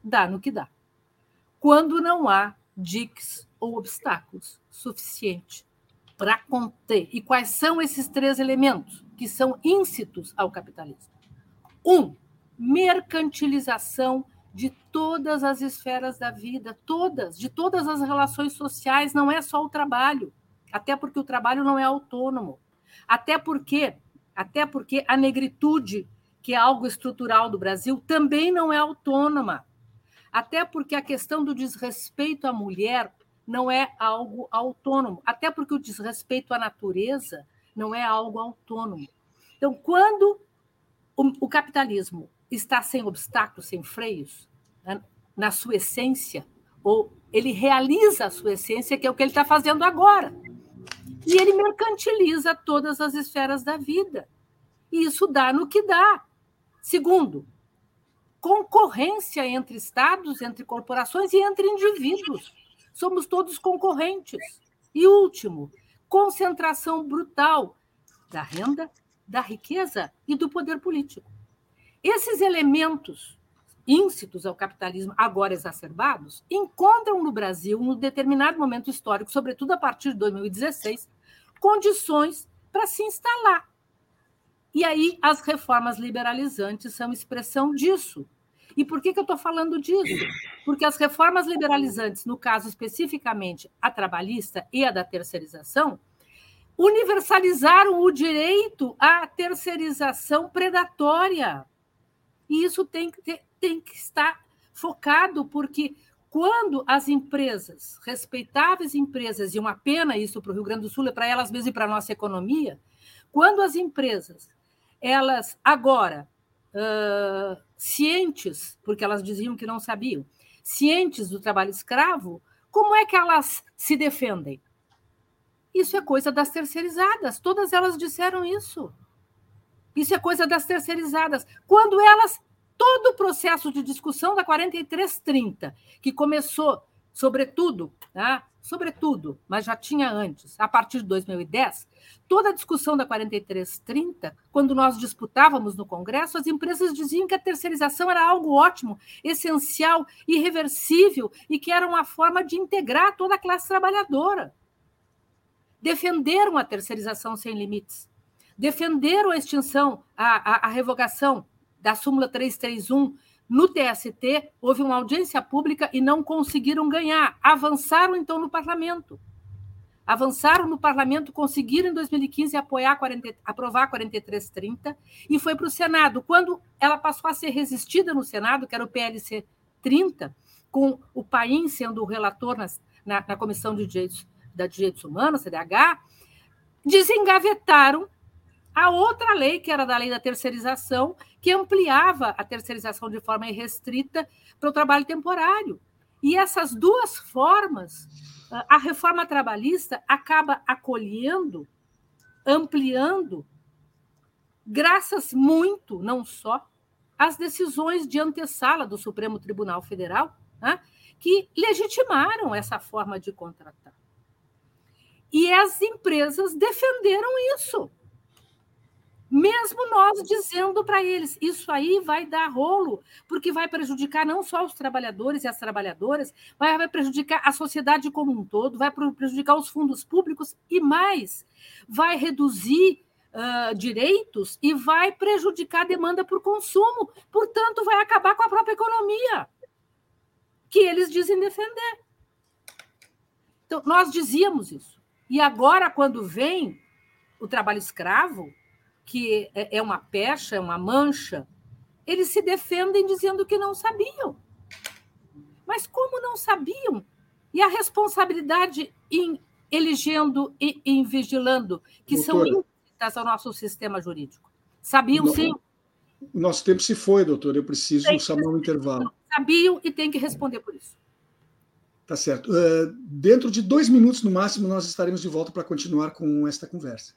dá no que dá. Quando não há diques ou obstáculos suficientes para conter. E quais são esses três elementos que são íncitos ao capitalismo? Um, mercantilização de todas as esferas da vida, todas, de todas as relações sociais, não é só o trabalho, até porque o trabalho não é autônomo, até porque, até porque a negritude que é algo estrutural do Brasil, também não é autônoma. Até porque a questão do desrespeito à mulher não é algo autônomo. Até porque o desrespeito à natureza não é algo autônomo. Então, quando o, o capitalismo está sem obstáculos, sem freios, né, na sua essência, ou ele realiza a sua essência, que é o que ele está fazendo agora. E ele mercantiliza todas as esferas da vida. E isso dá no que dá. Segundo, concorrência entre estados, entre corporações e entre indivíduos. Somos todos concorrentes. E último, concentração brutal da renda, da riqueza e do poder político. Esses elementos íncitos ao capitalismo, agora exacerbados, encontram no Brasil, num determinado momento histórico, sobretudo a partir de 2016, condições para se instalar e aí as reformas liberalizantes são expressão disso. E por que, que eu estou falando disso? Porque as reformas liberalizantes, no caso especificamente a trabalhista e a da terceirização, universalizaram o direito à terceirização predatória. E isso tem que, ter, tem que estar focado, porque quando as empresas, respeitáveis empresas, e uma pena isso para o Rio Grande do Sul, é para elas mesmas e para a nossa economia, quando as empresas elas agora, uh, cientes, porque elas diziam que não sabiam, cientes do trabalho escravo, como é que elas se defendem? Isso é coisa das terceirizadas, todas elas disseram isso. Isso é coisa das terceirizadas. Quando elas, todo o processo de discussão da 4330, que começou, sobretudo, tá? sobretudo, mas já tinha antes, a partir de 2010, toda a discussão da 4330, quando nós disputávamos no Congresso, as empresas diziam que a terceirização era algo ótimo, essencial, irreversível e que era uma forma de integrar toda a classe trabalhadora. Defenderam a terceirização sem limites, defenderam a extinção, a, a, a revogação da súmula 331 no TST, houve uma audiência pública e não conseguiram ganhar. Avançaram, então, no parlamento. Avançaram no parlamento, conseguiram em 2015 apoiar 40, aprovar 4330 e foi para o Senado. Quando ela passou a ser resistida no Senado, que era o PLC 30, com o Paim sendo o relator nas, na, na Comissão de Direitos da Direitos Humanos, CDH, desengavetaram a outra lei, que era da lei da terceirização, que ampliava a terceirização de forma irrestrita para o trabalho temporário. E essas duas formas, a reforma trabalhista acaba acolhendo, ampliando, graças muito, não só, às decisões de antessala do Supremo Tribunal Federal, né, que legitimaram essa forma de contratar. E as empresas defenderam isso. Mesmo nós dizendo para eles, isso aí vai dar rolo, porque vai prejudicar não só os trabalhadores e as trabalhadoras, vai prejudicar a sociedade como um todo, vai prejudicar os fundos públicos e mais, vai reduzir uh, direitos e vai prejudicar a demanda por consumo, portanto, vai acabar com a própria economia, que eles dizem defender. Então, nós dizíamos isso. E agora, quando vem o trabalho escravo, que é, é uma pecha, é uma mancha, eles se defendem dizendo que não sabiam. Mas como não sabiam? E a responsabilidade em elegendo e em vigilando, que doutora, são implícitas ao nosso sistema jurídico. Sabiam, sim? O nosso tempo se foi, doutor. Eu preciso chamar um intervalo. Sabiam e tem que responder por isso. Tá certo. Uh, dentro de dois minutos, no máximo, nós estaremos de volta para continuar com esta conversa.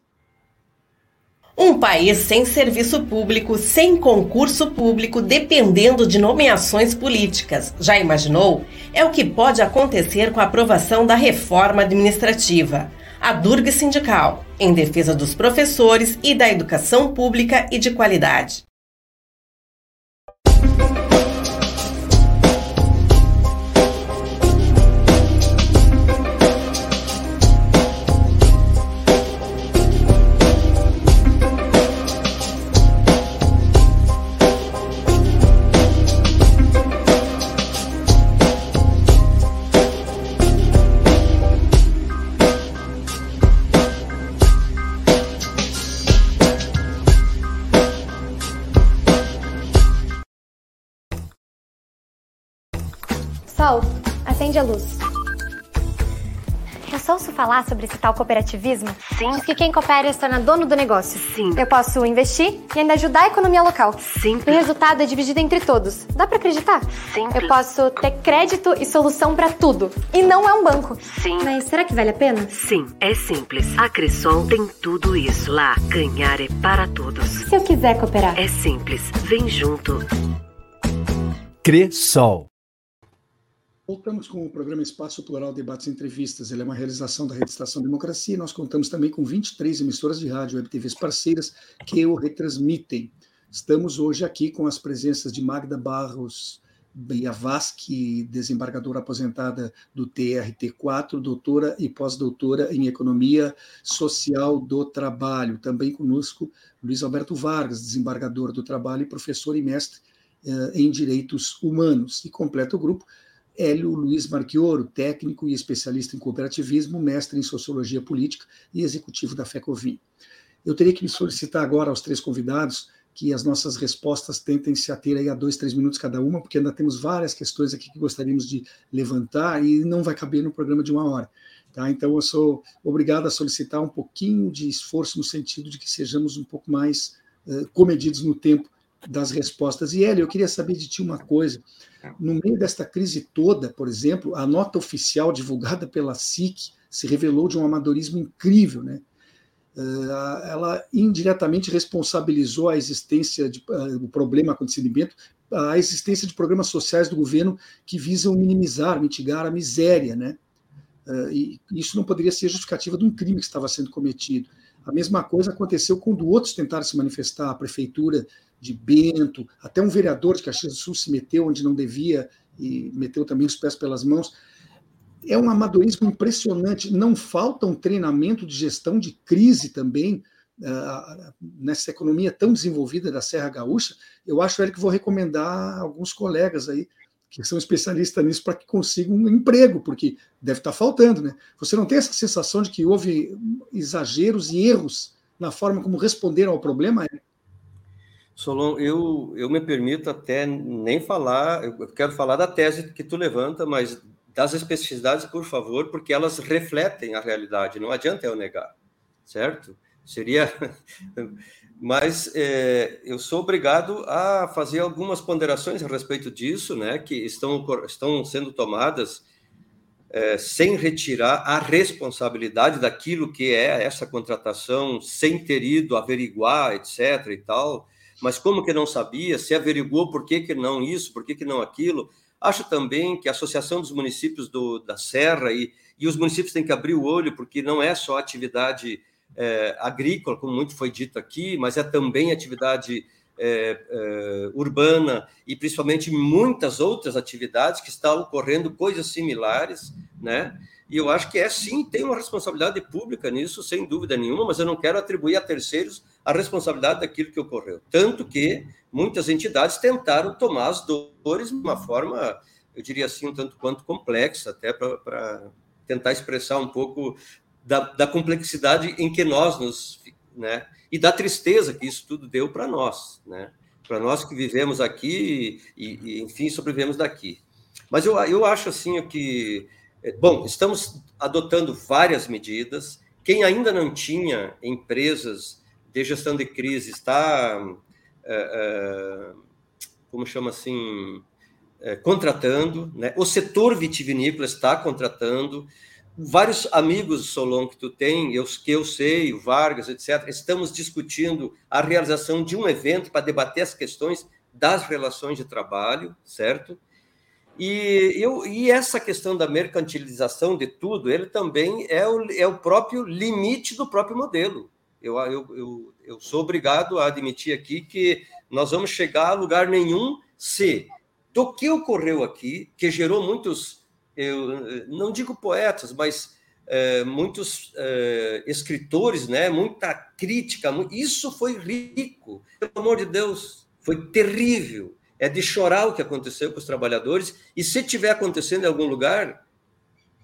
Um país sem serviço público, sem concurso público, dependendo de nomeações políticas. Já imaginou? É o que pode acontecer com a aprovação da reforma administrativa. A Durga Sindical, em defesa dos professores e da educação pública e de qualidade. Acende a luz. Eu só ouço falar sobre esse tal cooperativismo? Sim. Diz que quem coopera se torna dono do negócio. Sim. Eu posso investir e ainda ajudar a economia local. Sim. O resultado é dividido entre todos. Dá para acreditar? Sim. Eu posso ter crédito e solução para tudo. E não é um banco. Sim. Mas será que vale a pena? Sim, é simples. A Cressol tem tudo isso lá. Ganhar é para todos. Se eu quiser cooperar? É simples. Vem junto. Cressol. Voltamos com o programa Espaço Plural Debates e Entrevistas. Ele é uma realização da Rede Estação Democracia e nós contamos também com 23 emissoras de rádio web TVs parceiras que o retransmitem. Estamos hoje aqui com as presenças de Magda Barros Biavaski, desembargadora aposentada do TRT4, doutora e pós-doutora em Economia Social do Trabalho. Também conosco Luiz Alberto Vargas, desembargador do Trabalho e professor e mestre eh, em Direitos Humanos. E completa o grupo Hélio Luiz Marchioro, técnico e especialista em cooperativismo, mestre em sociologia política e executivo da FECOVIM. Eu teria que me solicitar agora aos três convidados que as nossas respostas tentem se ater a dois, três minutos cada uma, porque ainda temos várias questões aqui que gostaríamos de levantar e não vai caber no programa de uma hora. Tá? Então, eu sou obrigado a solicitar um pouquinho de esforço no sentido de que sejamos um pouco mais uh, comedidos no tempo das respostas. E, Hélio, eu queria saber de ti uma coisa. No meio desta crise toda, por exemplo, a nota oficial divulgada pela SIC se revelou de um amadorismo incrível, né? Eh, ela indiretamente responsabilizou a existência de, uh, o problema acontecimento, a existência de programas sociais do governo que visam minimizar, mitigar a miséria, né? Uh, e isso não poderia ser justificativa de um crime que estava sendo cometido. A mesma coisa aconteceu quando outros tentaram se manifestar, a prefeitura de Bento, até um vereador de Caxias do Sul se meteu onde não devia e meteu também os pés pelas mãos. É um amadorismo impressionante. Não falta um treinamento de gestão de crise também uh, nessa economia tão desenvolvida da Serra Gaúcha. Eu acho ele que vou recomendar alguns colegas aí que são especialistas nisso para que consigam um emprego, porque deve estar faltando, né? Você não tem essa sensação de que houve exageros e erros na forma como responderam ao problema? Solon, eu, eu me permito até nem falar, eu quero falar da tese que tu levanta, mas das especificidades, por favor, porque elas refletem a realidade, não adianta eu negar, certo? Seria. Mas é, eu sou obrigado a fazer algumas ponderações a respeito disso, né, que estão, estão sendo tomadas é, sem retirar a responsabilidade daquilo que é essa contratação, sem ter ido averiguar, etc. e tal. Mas como que não sabia? Se averiguou por que, que não isso, por que, que não aquilo? Acho também que a Associação dos Municípios do, da Serra e, e os municípios têm que abrir o olho, porque não é só atividade é, agrícola, como muito foi dito aqui, mas é também atividade é, é, urbana e principalmente muitas outras atividades que estão ocorrendo coisas similares, né? E eu acho que é sim, tem uma responsabilidade pública nisso, sem dúvida nenhuma, mas eu não quero atribuir a terceiros a responsabilidade daquilo que ocorreu. Tanto que muitas entidades tentaram tomar as dores de uma forma, eu diria assim, um tanto quanto complexa, até para tentar expressar um pouco da, da complexidade em que nós nos. Né, e da tristeza que isso tudo deu para nós, né? Para nós que vivemos aqui e, e, enfim, sobrevivemos daqui. Mas eu, eu acho assim que, é, bom, estamos adotando várias medidas. Quem ainda não tinha empresas de gestão de crise está, é, é, como chama assim, é, contratando, né? O setor vitivinícola está contratando vários amigos, Solon, que tu tem, eu, que eu sei, o Vargas, etc., estamos discutindo a realização de um evento para debater as questões das relações de trabalho, certo? E, eu, e essa questão da mercantilização de tudo, ele também é o, é o próprio limite do próprio modelo. Eu, eu, eu, eu sou obrigado a admitir aqui que nós vamos chegar a lugar nenhum se do que ocorreu aqui, que gerou muitos eu não digo poetas, mas é, muitos é, escritores, né? Muita crítica. Isso foi rico. Pelo amor de Deus, foi terrível. É de chorar o que aconteceu com os trabalhadores. E se tiver acontecendo em algum lugar,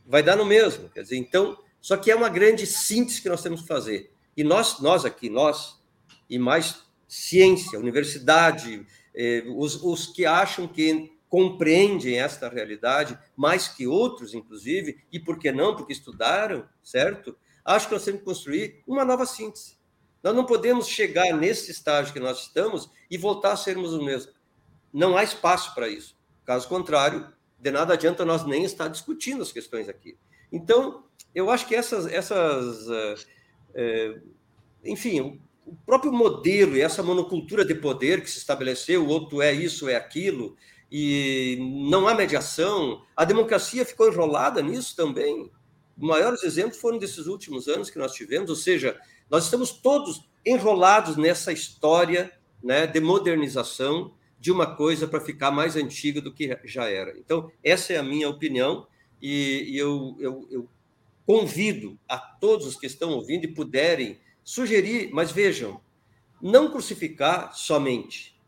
vai dar no mesmo. Quer dizer, então, só que é uma grande síntese que nós temos que fazer. E nós, nós aqui, nós e mais ciência, universidade, eh, os, os que acham que compreendem esta realidade mais que outros, inclusive, e por que não? Porque estudaram, certo? Acho que nós temos que construir uma nova síntese. Nós não podemos chegar nesse estágio que nós estamos e voltar a sermos os mesmos. Não há espaço para isso. Caso contrário, de nada adianta nós nem estar discutindo as questões aqui. Então, eu acho que essas, essas é, enfim, o próprio modelo e essa monocultura de poder que se estabeleceu, o outro é isso, é aquilo, e não há mediação. A democracia ficou enrolada nisso também. Os maiores exemplos foram desses últimos anos que nós tivemos, ou seja, nós estamos todos enrolados nessa história né, de modernização de uma coisa para ficar mais antiga do que já era. Então, essa é a minha opinião e, e eu, eu, eu convido a todos os que estão ouvindo e puderem sugerir, mas vejam, não crucificar somente,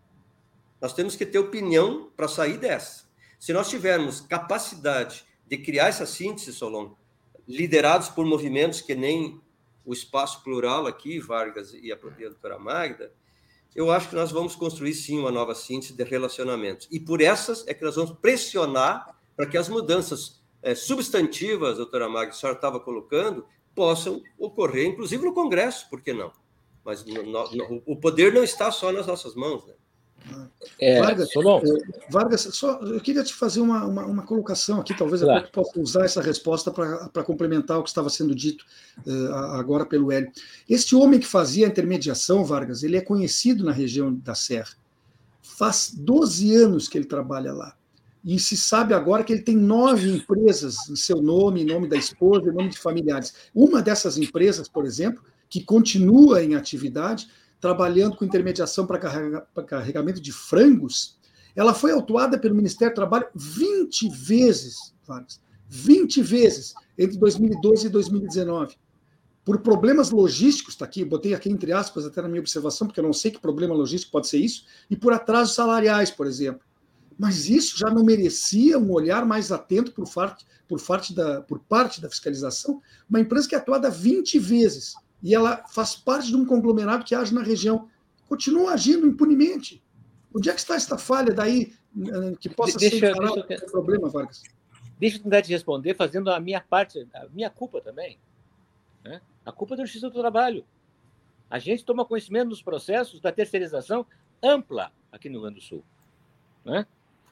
nós temos que ter opinião para sair dessa. Se nós tivermos capacidade de criar essa síntese, Solon, liderados por movimentos que nem o espaço plural aqui, Vargas e a, a doutora Magda, eu acho que nós vamos construir sim uma nova síntese de relacionamentos. E por essas é que nós vamos pressionar para que as mudanças é, substantivas, doutora Magda, a senhora estava colocando, possam ocorrer, inclusive no Congresso, por que não? Mas no, no, o poder não está só nas nossas mãos, né? É, Vargas, é, Vargas, só eu queria te fazer uma, uma, uma colocação aqui, talvez claro. eu possa usar essa resposta para complementar o que estava sendo dito uh, agora pelo Hélio. Este homem que fazia a intermediação, Vargas, ele é conhecido na região da Serra. Faz 12 anos que ele trabalha lá. E se sabe agora que ele tem nove empresas em seu nome, em nome da esposa, em nome de familiares. Uma dessas empresas, por exemplo, que continua em atividade, trabalhando com intermediação para carregamento de frangos, ela foi autuada pelo Ministério do Trabalho 20 vezes, Vargas, 20 vezes, entre 2012 e 2019. Por problemas logísticos, está aqui, botei aqui entre aspas até na minha observação, porque eu não sei que problema logístico pode ser isso, e por atrasos salariais, por exemplo. Mas isso já não merecia um olhar mais atento por parte, por parte, da, por parte da fiscalização? Uma empresa que é atuada 20 vezes e ela faz parte de um conglomerado que age na região. Continua agindo impunemente. Onde é que está esta falha daí eh, que possa deixa, ser deixa, problema, Vargas? deixa eu tentar te responder fazendo a minha parte, a minha culpa também. Né? A culpa é da Justiça do Trabalho. A gente toma conhecimento dos processos da terceirização ampla aqui no Rio Grande do Sul. Né?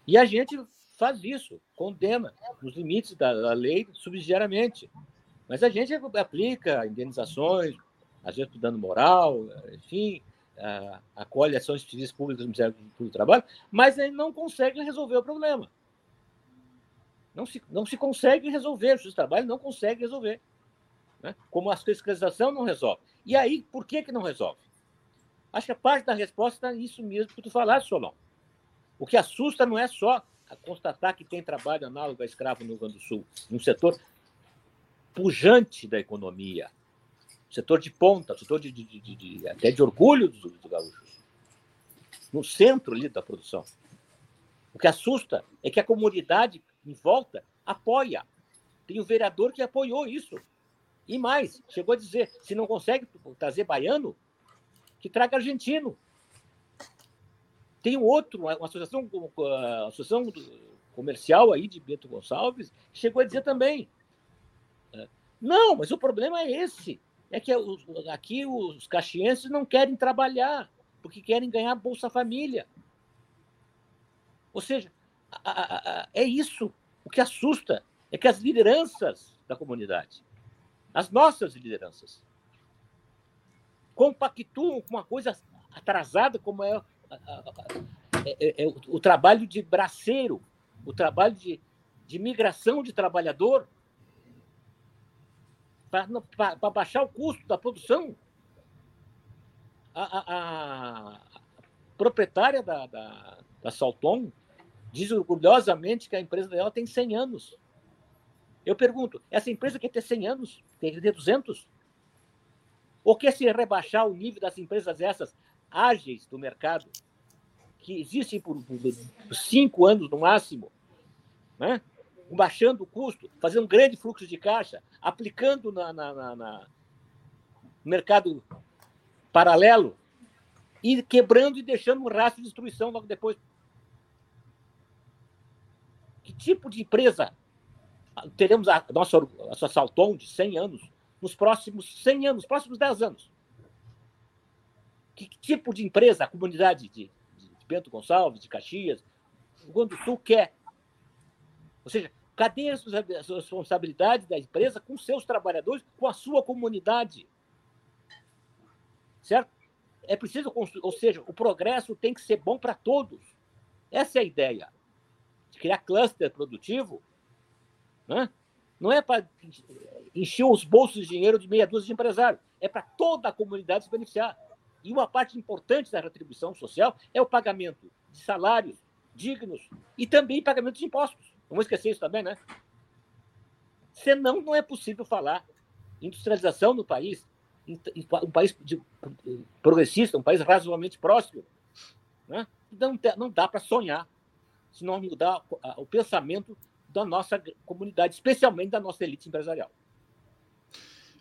E a gente faz isso, condena nos limites da, da lei subsidiariamente. Mas a gente aplica indenizações, às vezes dano moral, enfim, acolhe ações civis públicas do Ministério do Trabalho, mas ele não consegue resolver o problema. Não se, não se consegue resolver, o Justiça do Trabalho não consegue resolver. Né? Como a fiscalização não resolve. E aí, por que, que não resolve? Acho que a parte da resposta é isso mesmo que tu falaste, Solon. O que assusta não é só constatar que tem trabalho análogo a escravo no Rio Grande do Sul, num setor pujante da economia, setor de ponta, setor de, de, de, de até de orgulho dos, dos gaúchos, no centro ali da produção. O que assusta é que a comunidade em volta apoia. Tem o vereador que apoiou isso. E mais, chegou a dizer: se não consegue trazer baiano, que traga argentino. Tem outro, uma associação, uma associação comercial aí de Bento Gonçalves, que chegou a dizer também: não, mas o problema é esse. É que aqui os caxienses não querem trabalhar, porque querem ganhar Bolsa Família. Ou seja, é isso. O que assusta é que as lideranças da comunidade, as nossas lideranças, compactuam com uma coisa atrasada como é, é, é, é o, o, trabalho de braceiro, o trabalho de, de migração de trabalhador para baixar o custo da produção. A, a, a proprietária da, da, da Salton diz orgulhosamente que a empresa dela tem 100 anos. Eu pergunto, essa empresa quer ter 100 anos? Tem que ter 200? Ou quer se rebaixar o nível das empresas essas ágeis do mercado, que existem por, por cinco anos no máximo, né? baixando o custo, fazendo um grande fluxo de caixa, aplicando na, na, na, na mercado paralelo e quebrando e deixando um rastro de destruição logo depois. Que tipo de empresa teremos a nossa, a nossa Salton de 100 anos nos próximos 100 anos, próximos 10 anos? Que tipo de empresa a comunidade de, de Bento Gonçalves, de Caxias, o Rio Grande do Sul quer? Ou seja, cadê a responsabilidade da empresa com seus trabalhadores, com a sua comunidade? Certo? É preciso, ou seja, o progresso tem que ser bom para todos. Essa é a ideia. De criar cluster produtivo, né? não é para encher os bolsos de dinheiro de meia dúzia de empresários, é para toda a comunidade se beneficiar. E uma parte importante da retribuição social é o pagamento de salários dignos e também pagamento de impostos. Não vou esquecer isso também, né? Senão, não é possível falar industrialização no país, um país progressista, um país razoavelmente próximo. Né? Não, não dá para sonhar se não mudar o pensamento da nossa comunidade, especialmente da nossa elite empresarial.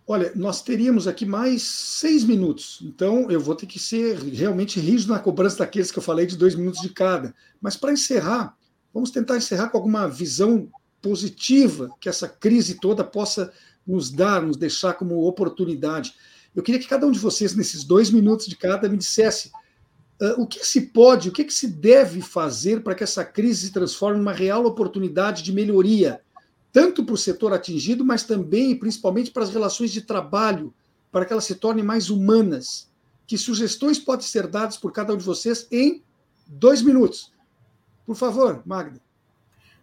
Olha, nós teríamos aqui mais seis minutos, então eu vou ter que ser realmente rígido na cobrança daqueles que eu falei de dois minutos de cada. Mas para encerrar, vamos tentar encerrar com alguma visão positiva que essa crise toda possa nos dar, nos deixar como oportunidade. Eu queria que cada um de vocês, nesses dois minutos de cada, me dissesse uh, o que se pode, o que, que se deve fazer para que essa crise se transforme em uma real oportunidade de melhoria tanto para o setor atingido, mas também e principalmente para as relações de trabalho, para que elas se tornem mais humanas. Que sugestões podem ser dadas por cada um de vocês em dois minutos? Por favor, Magda.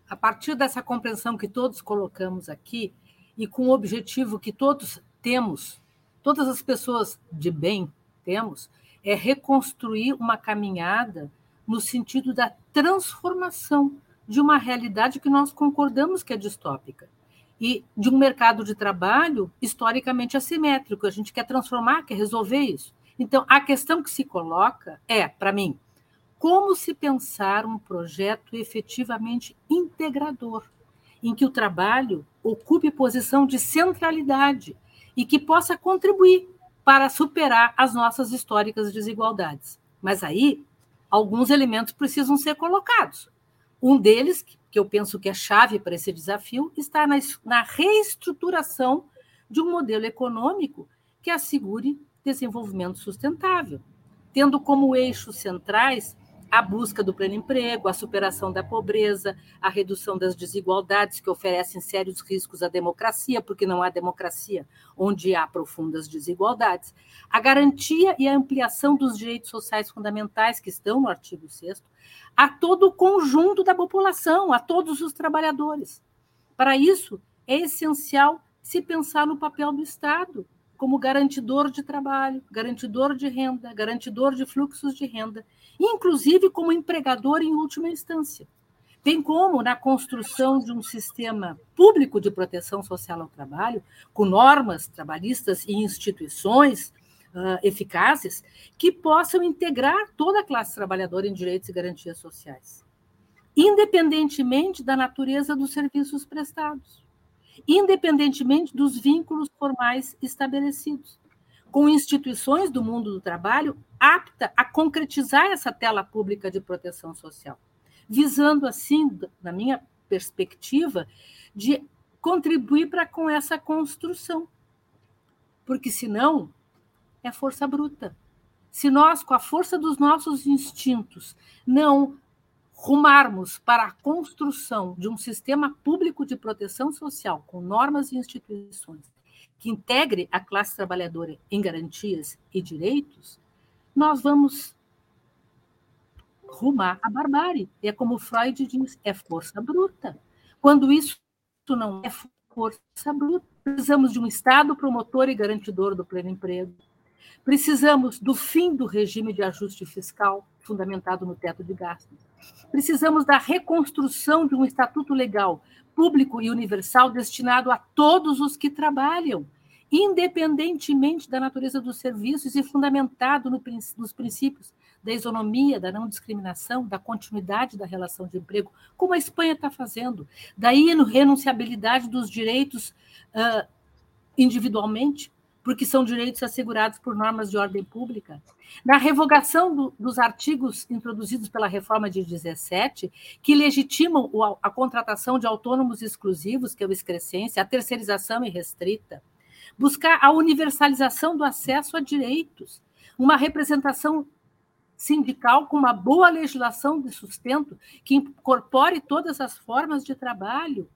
A partir dessa compreensão que todos colocamos aqui e com o objetivo que todos temos, todas as pessoas de bem temos, é reconstruir uma caminhada no sentido da transformação de uma realidade que nós concordamos que é distópica e de um mercado de trabalho historicamente assimétrico. A gente quer transformar, quer resolver isso. Então, a questão que se coloca é, para mim, como se pensar um projeto efetivamente integrador, em que o trabalho ocupe posição de centralidade e que possa contribuir para superar as nossas históricas desigualdades. Mas aí, alguns elementos precisam ser colocados. Um deles, que eu penso que é chave para esse desafio, está na, na reestruturação de um modelo econômico que assegure desenvolvimento sustentável, tendo como eixos centrais a busca do pleno emprego, a superação da pobreza, a redução das desigualdades que oferecem sérios riscos à democracia, porque não há democracia onde há profundas desigualdades, a garantia e a ampliação dos direitos sociais fundamentais que estão no artigo 6 a todo o conjunto da população, a todos os trabalhadores. Para isso, é essencial se pensar no papel do Estado como garantidor de trabalho, garantidor de renda, garantidor de fluxos de renda, inclusive como empregador em última instância. Bem como na construção de um sistema público de proteção social ao trabalho, com normas trabalhistas e instituições uh, eficazes que possam integrar toda a classe trabalhadora em direitos e garantias sociais, independentemente da natureza dos serviços prestados independentemente dos vínculos formais estabelecidos, com instituições do mundo do trabalho apta a concretizar essa tela pública de proteção social, visando assim, na minha perspectiva, de contribuir para com essa construção. Porque senão é força bruta. Se nós, com a força dos nossos instintos, não rumarmos para a construção de um sistema público de proteção social com normas e instituições que integre a classe trabalhadora em garantias e direitos, nós vamos rumar à barbárie. É como Freud diz, é força bruta. Quando isso não é força bruta, precisamos de um Estado promotor e garantidor do pleno emprego. Precisamos do fim do regime de ajuste fiscal, fundamentado no teto de gastos Precisamos da reconstrução de um estatuto legal público e universal destinado a todos os que trabalham, independentemente da natureza dos serviços e fundamentado no, nos princípios da isonomia, da não discriminação, da continuidade da relação de emprego, como a Espanha está fazendo, da renunciabilidade dos direitos uh, individualmente, porque são direitos assegurados por normas de ordem pública. Na revogação do, dos artigos introduzidos pela reforma de 17, que legitimam a contratação de autônomos exclusivos, que é o excrescência, a terceirização irrestrita, buscar a universalização do acesso a direitos, uma representação sindical com uma boa legislação de sustento que incorpore todas as formas de trabalho.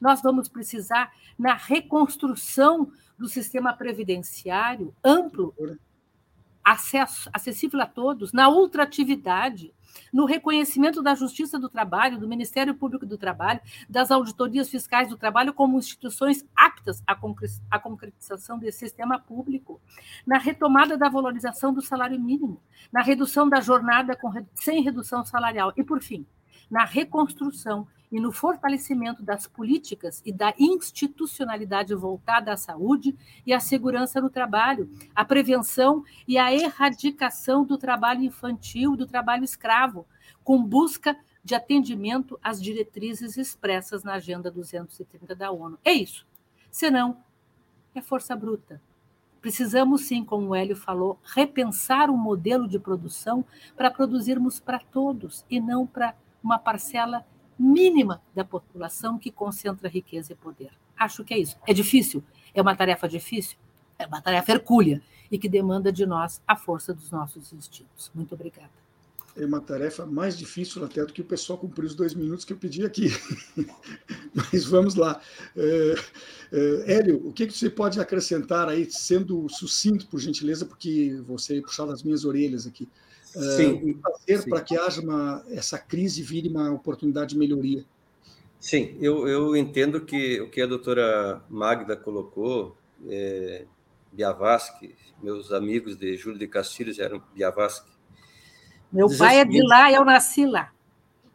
Nós vamos precisar, na reconstrução do sistema previdenciário amplo, acesso, acessível a todos, na ultratividade, no reconhecimento da Justiça do Trabalho, do Ministério Público do Trabalho, das auditorias fiscais do trabalho como instituições aptas à concretização desse sistema público, na retomada da valorização do salário mínimo, na redução da jornada com, sem redução salarial. E, por fim, na reconstrução e no fortalecimento das políticas e da institucionalidade voltada à saúde e à segurança no trabalho, à prevenção e à erradicação do trabalho infantil, do trabalho escravo, com busca de atendimento às diretrizes expressas na Agenda 230 da ONU. É isso. Senão, é força bruta. Precisamos, sim, como o Hélio falou, repensar o modelo de produção para produzirmos para todos e não para uma parcela mínima da população que concentra riqueza e poder. Acho que é isso. É difícil? É uma tarefa difícil? É uma tarefa hercúlea e que demanda de nós a força dos nossos instintos. Muito obrigada. É uma tarefa mais difícil até do que o pessoal cumprir os dois minutos que eu pedi aqui. Mas vamos lá. É, é, Hélio, o que, você pode acrescentar aí, sendo sucinto, por gentileza, porque você puxar as minhas orelhas aqui. Sim. fazer para que haja uma, essa crise vire uma oportunidade de melhoria. Sim, eu, eu entendo que o que a doutora Magda colocou, é, Biavasque, meus amigos de Júlio de Castilhos eram Biavasque. Meu pai é de lá, eu nasci lá.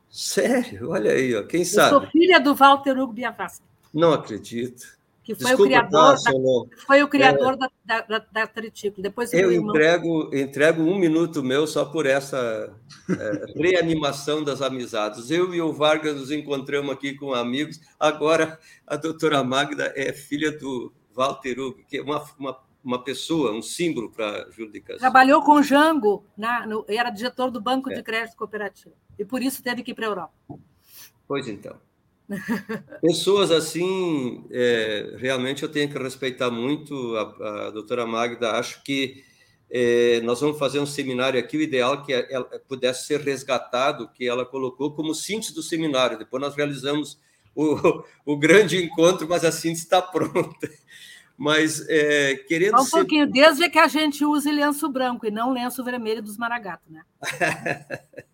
Sério? Olha aí, ó. quem eu sabe? Eu sou filha do Walter Hugo Biavasque. Não acredito que foi Desculpa, o criador, tá, da, foi o criador é, da, da, da Tritículo. Depois eu entrego, entrego um minuto meu só por essa é, reanimação das amizades. Eu e o Vargas nos encontramos aqui com amigos. Agora a doutora Magda é filha do Walter Hugo, que é uma, uma, uma pessoa, um símbolo para de Casillas. Trabalhou com o Jango, na, no, era diretor do Banco é. de Crédito Cooperativo. E por isso teve que ir para a Europa. Pois então. Pessoas assim, é, realmente eu tenho que respeitar muito a, a doutora Magda. Acho que é, nós vamos fazer um seminário aqui. O ideal é que ela pudesse ser resgatado, que ela colocou como síntese do seminário. Depois nós realizamos o, o grande encontro, mas a síntese está pronta. Mas é, querendo. um ser... pouquinho, desde que a gente use lenço branco e não lenço vermelho dos maragatos, né?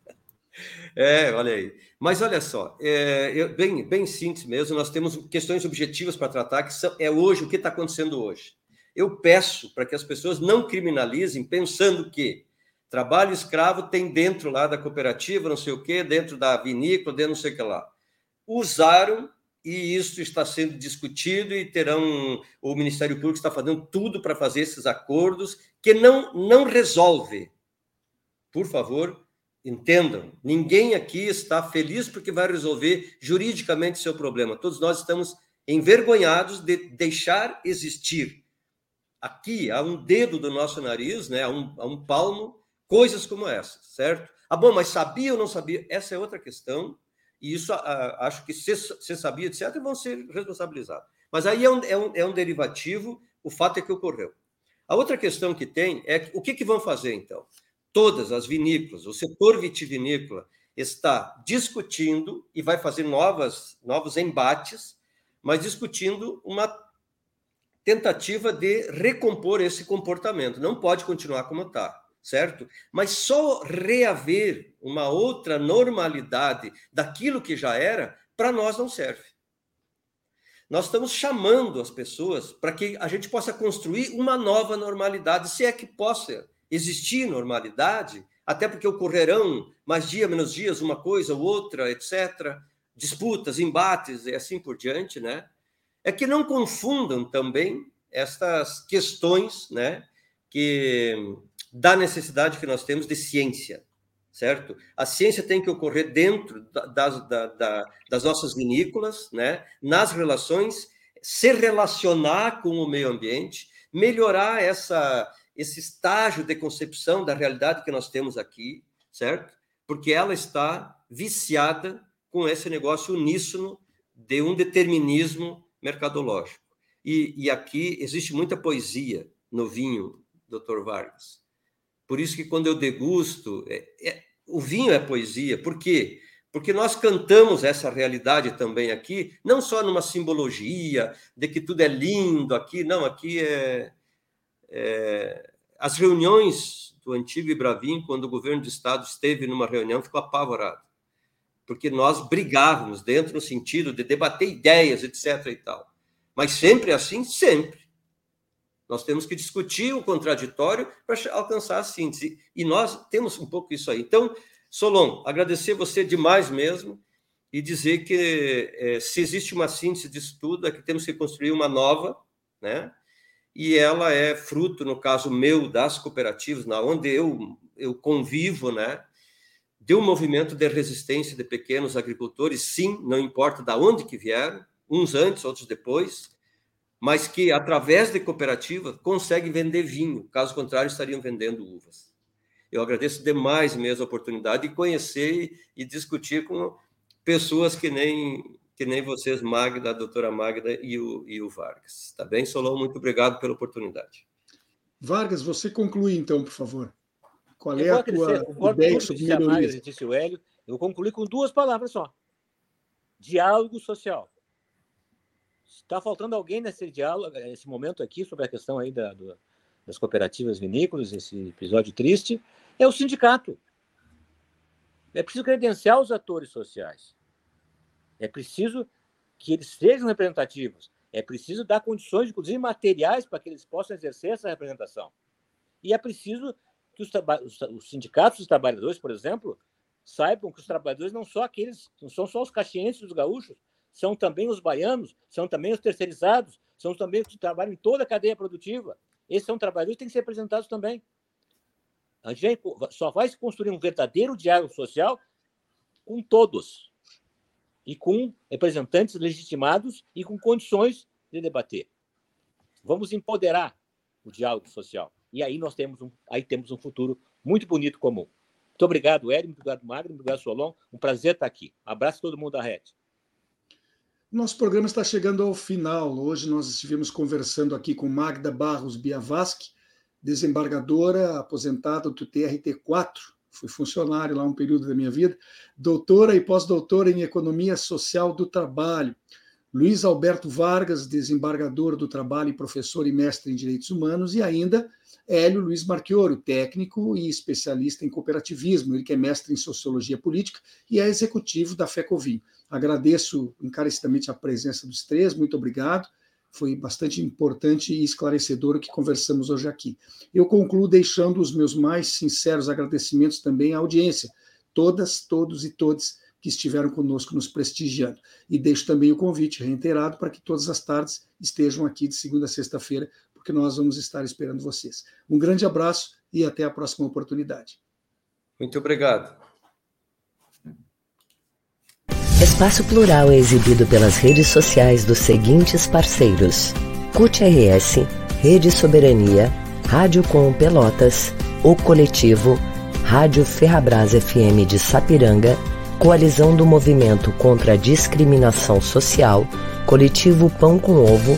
é, olha aí. Mas olha só, é, eu, bem, bem simples mesmo, nós temos questões objetivas para tratar, que são, é hoje, o que está acontecendo hoje. Eu peço para que as pessoas não criminalizem pensando que trabalho escravo tem dentro lá da cooperativa, não sei o quê, dentro da vinícola, dentro não sei o que lá. Usaram e isso está sendo discutido e terão o Ministério Público está fazendo tudo para fazer esses acordos que não não resolve. Por favor, Entendam, ninguém aqui está feliz porque vai resolver juridicamente seu problema. Todos nós estamos envergonhados de deixar existir aqui, a um dedo do nosso nariz, né, a, um, a um palmo, coisas como essa, certo? Ah, bom, mas sabia ou não sabia? Essa é outra questão, e isso a, acho que se, se sabia, etc., vão ser responsabilizados. Mas aí é um, é, um, é um derivativo, o fato é que ocorreu. A outra questão que tem é o que, que vão fazer, então? Todas as vinícolas, o setor vitivinícola está discutindo e vai fazer novas, novos embates, mas discutindo uma tentativa de recompor esse comportamento. Não pode continuar como está, certo? Mas só reaver uma outra normalidade daquilo que já era, para nós não serve. Nós estamos chamando as pessoas para que a gente possa construir uma nova normalidade, se é que possa existir normalidade, até porque ocorrerão mais dia, menos dias, uma coisa ou outra, etc., disputas, embates e assim por diante, né? É que não confundam também estas questões, né, que da necessidade que nós temos de ciência, certo? A ciência tem que ocorrer dentro das, da, da, das nossas vinícolas, né, nas relações, se relacionar com o meio ambiente, melhorar essa esse estágio de concepção da realidade que nós temos aqui, certo? Porque ela está viciada com esse negócio uníssono de um determinismo mercadológico. E, e aqui existe muita poesia no vinho, doutor Vargas. Por isso que quando eu degusto, é, é, o vinho é poesia. Por quê? Porque nós cantamos essa realidade também aqui, não só numa simbologia de que tudo é lindo aqui, não, aqui é, é, as reuniões do antigo Ibravim, quando o governo do estado esteve numa reunião, ficou apavorado, porque nós brigávamos dentro no sentido de debater ideias, etc. e tal. Mas sempre assim, sempre. Nós temos que discutir o contraditório para alcançar a síntese. E nós temos um pouco isso aí. Então, Solon, agradecer você demais mesmo e dizer que é, se existe uma síntese disso tudo, é que temos que construir uma nova, né? E ela é fruto, no caso meu, das cooperativas, na onde eu, eu convivo, né, de um movimento de resistência de pequenos agricultores, sim, não importa de onde que vieram, uns antes, outros depois, mas que, através de cooperativa, conseguem vender vinho, caso contrário, estariam vendendo uvas. Eu agradeço demais mesmo a oportunidade de conhecer e discutir com pessoas que nem que nem vocês, Magda, a doutora Magda e o, e o Vargas. Tá bem, Solon? Muito obrigado pela oportunidade. Vargas, você conclui então, por favor. Qual é a tua ideia sobre melhorias? Disse o Hélio, eu concluí com duas palavras só. Diálogo social. Está faltando alguém nesse diálogo, nesse momento aqui, sobre a questão aí da, do, das cooperativas vinícolas, esse episódio triste, é o sindicato. É preciso credenciar os atores sociais. É preciso que eles sejam representativos. É preciso dar condições, inclusive materiais, para que eles possam exercer essa representação. E é preciso que os, os sindicatos dos trabalhadores, por exemplo, saibam que os trabalhadores não são aqueles, não são só os caxienses os gaúchos, são também os baianos, são também os terceirizados, são também os que trabalham em toda a cadeia produtiva. Esses são trabalhadores que têm que ser representados também. A gente só vai se construir um verdadeiro diálogo social com todos e com representantes legitimados e com condições de debater. Vamos empoderar o diálogo social. E aí nós temos um, aí temos um futuro muito bonito comum. Muito obrigado, Hélio, muito obrigado, Magno, muito obrigado, Solon. Um prazer estar aqui. Abraço a todo mundo da rede. Nosso programa está chegando ao final. Hoje nós estivemos conversando aqui com Magda Barros Biavaschi, desembargadora aposentada do TRT4, fui funcionário lá um período da minha vida, doutora e pós-doutora em Economia Social do Trabalho. Luiz Alberto Vargas, desembargador do trabalho e professor e mestre em Direitos Humanos, e ainda Hélio Luiz Marchioro, técnico e especialista em cooperativismo, ele que é mestre em sociologia política e é executivo da FECOVIM. Agradeço encarecidamente a presença dos três, muito obrigado. Foi bastante importante e esclarecedor o que conversamos hoje aqui. Eu concluo deixando os meus mais sinceros agradecimentos também à audiência, todas, todos e todas que estiveram conosco nos prestigiando. E deixo também o convite reiterado para que todas as tardes estejam aqui de segunda a sexta-feira que nós vamos estar esperando vocês. Um grande abraço e até a próxima oportunidade. Muito obrigado. Espaço Plural é exibido pelas redes sociais dos seguintes parceiros: CUT RS, Rede Soberania, Rádio Com Pelotas, O Coletivo, Rádio Ferrabras FM de Sapiranga, Coalizão do Movimento contra a Discriminação Social, Coletivo Pão com Ovo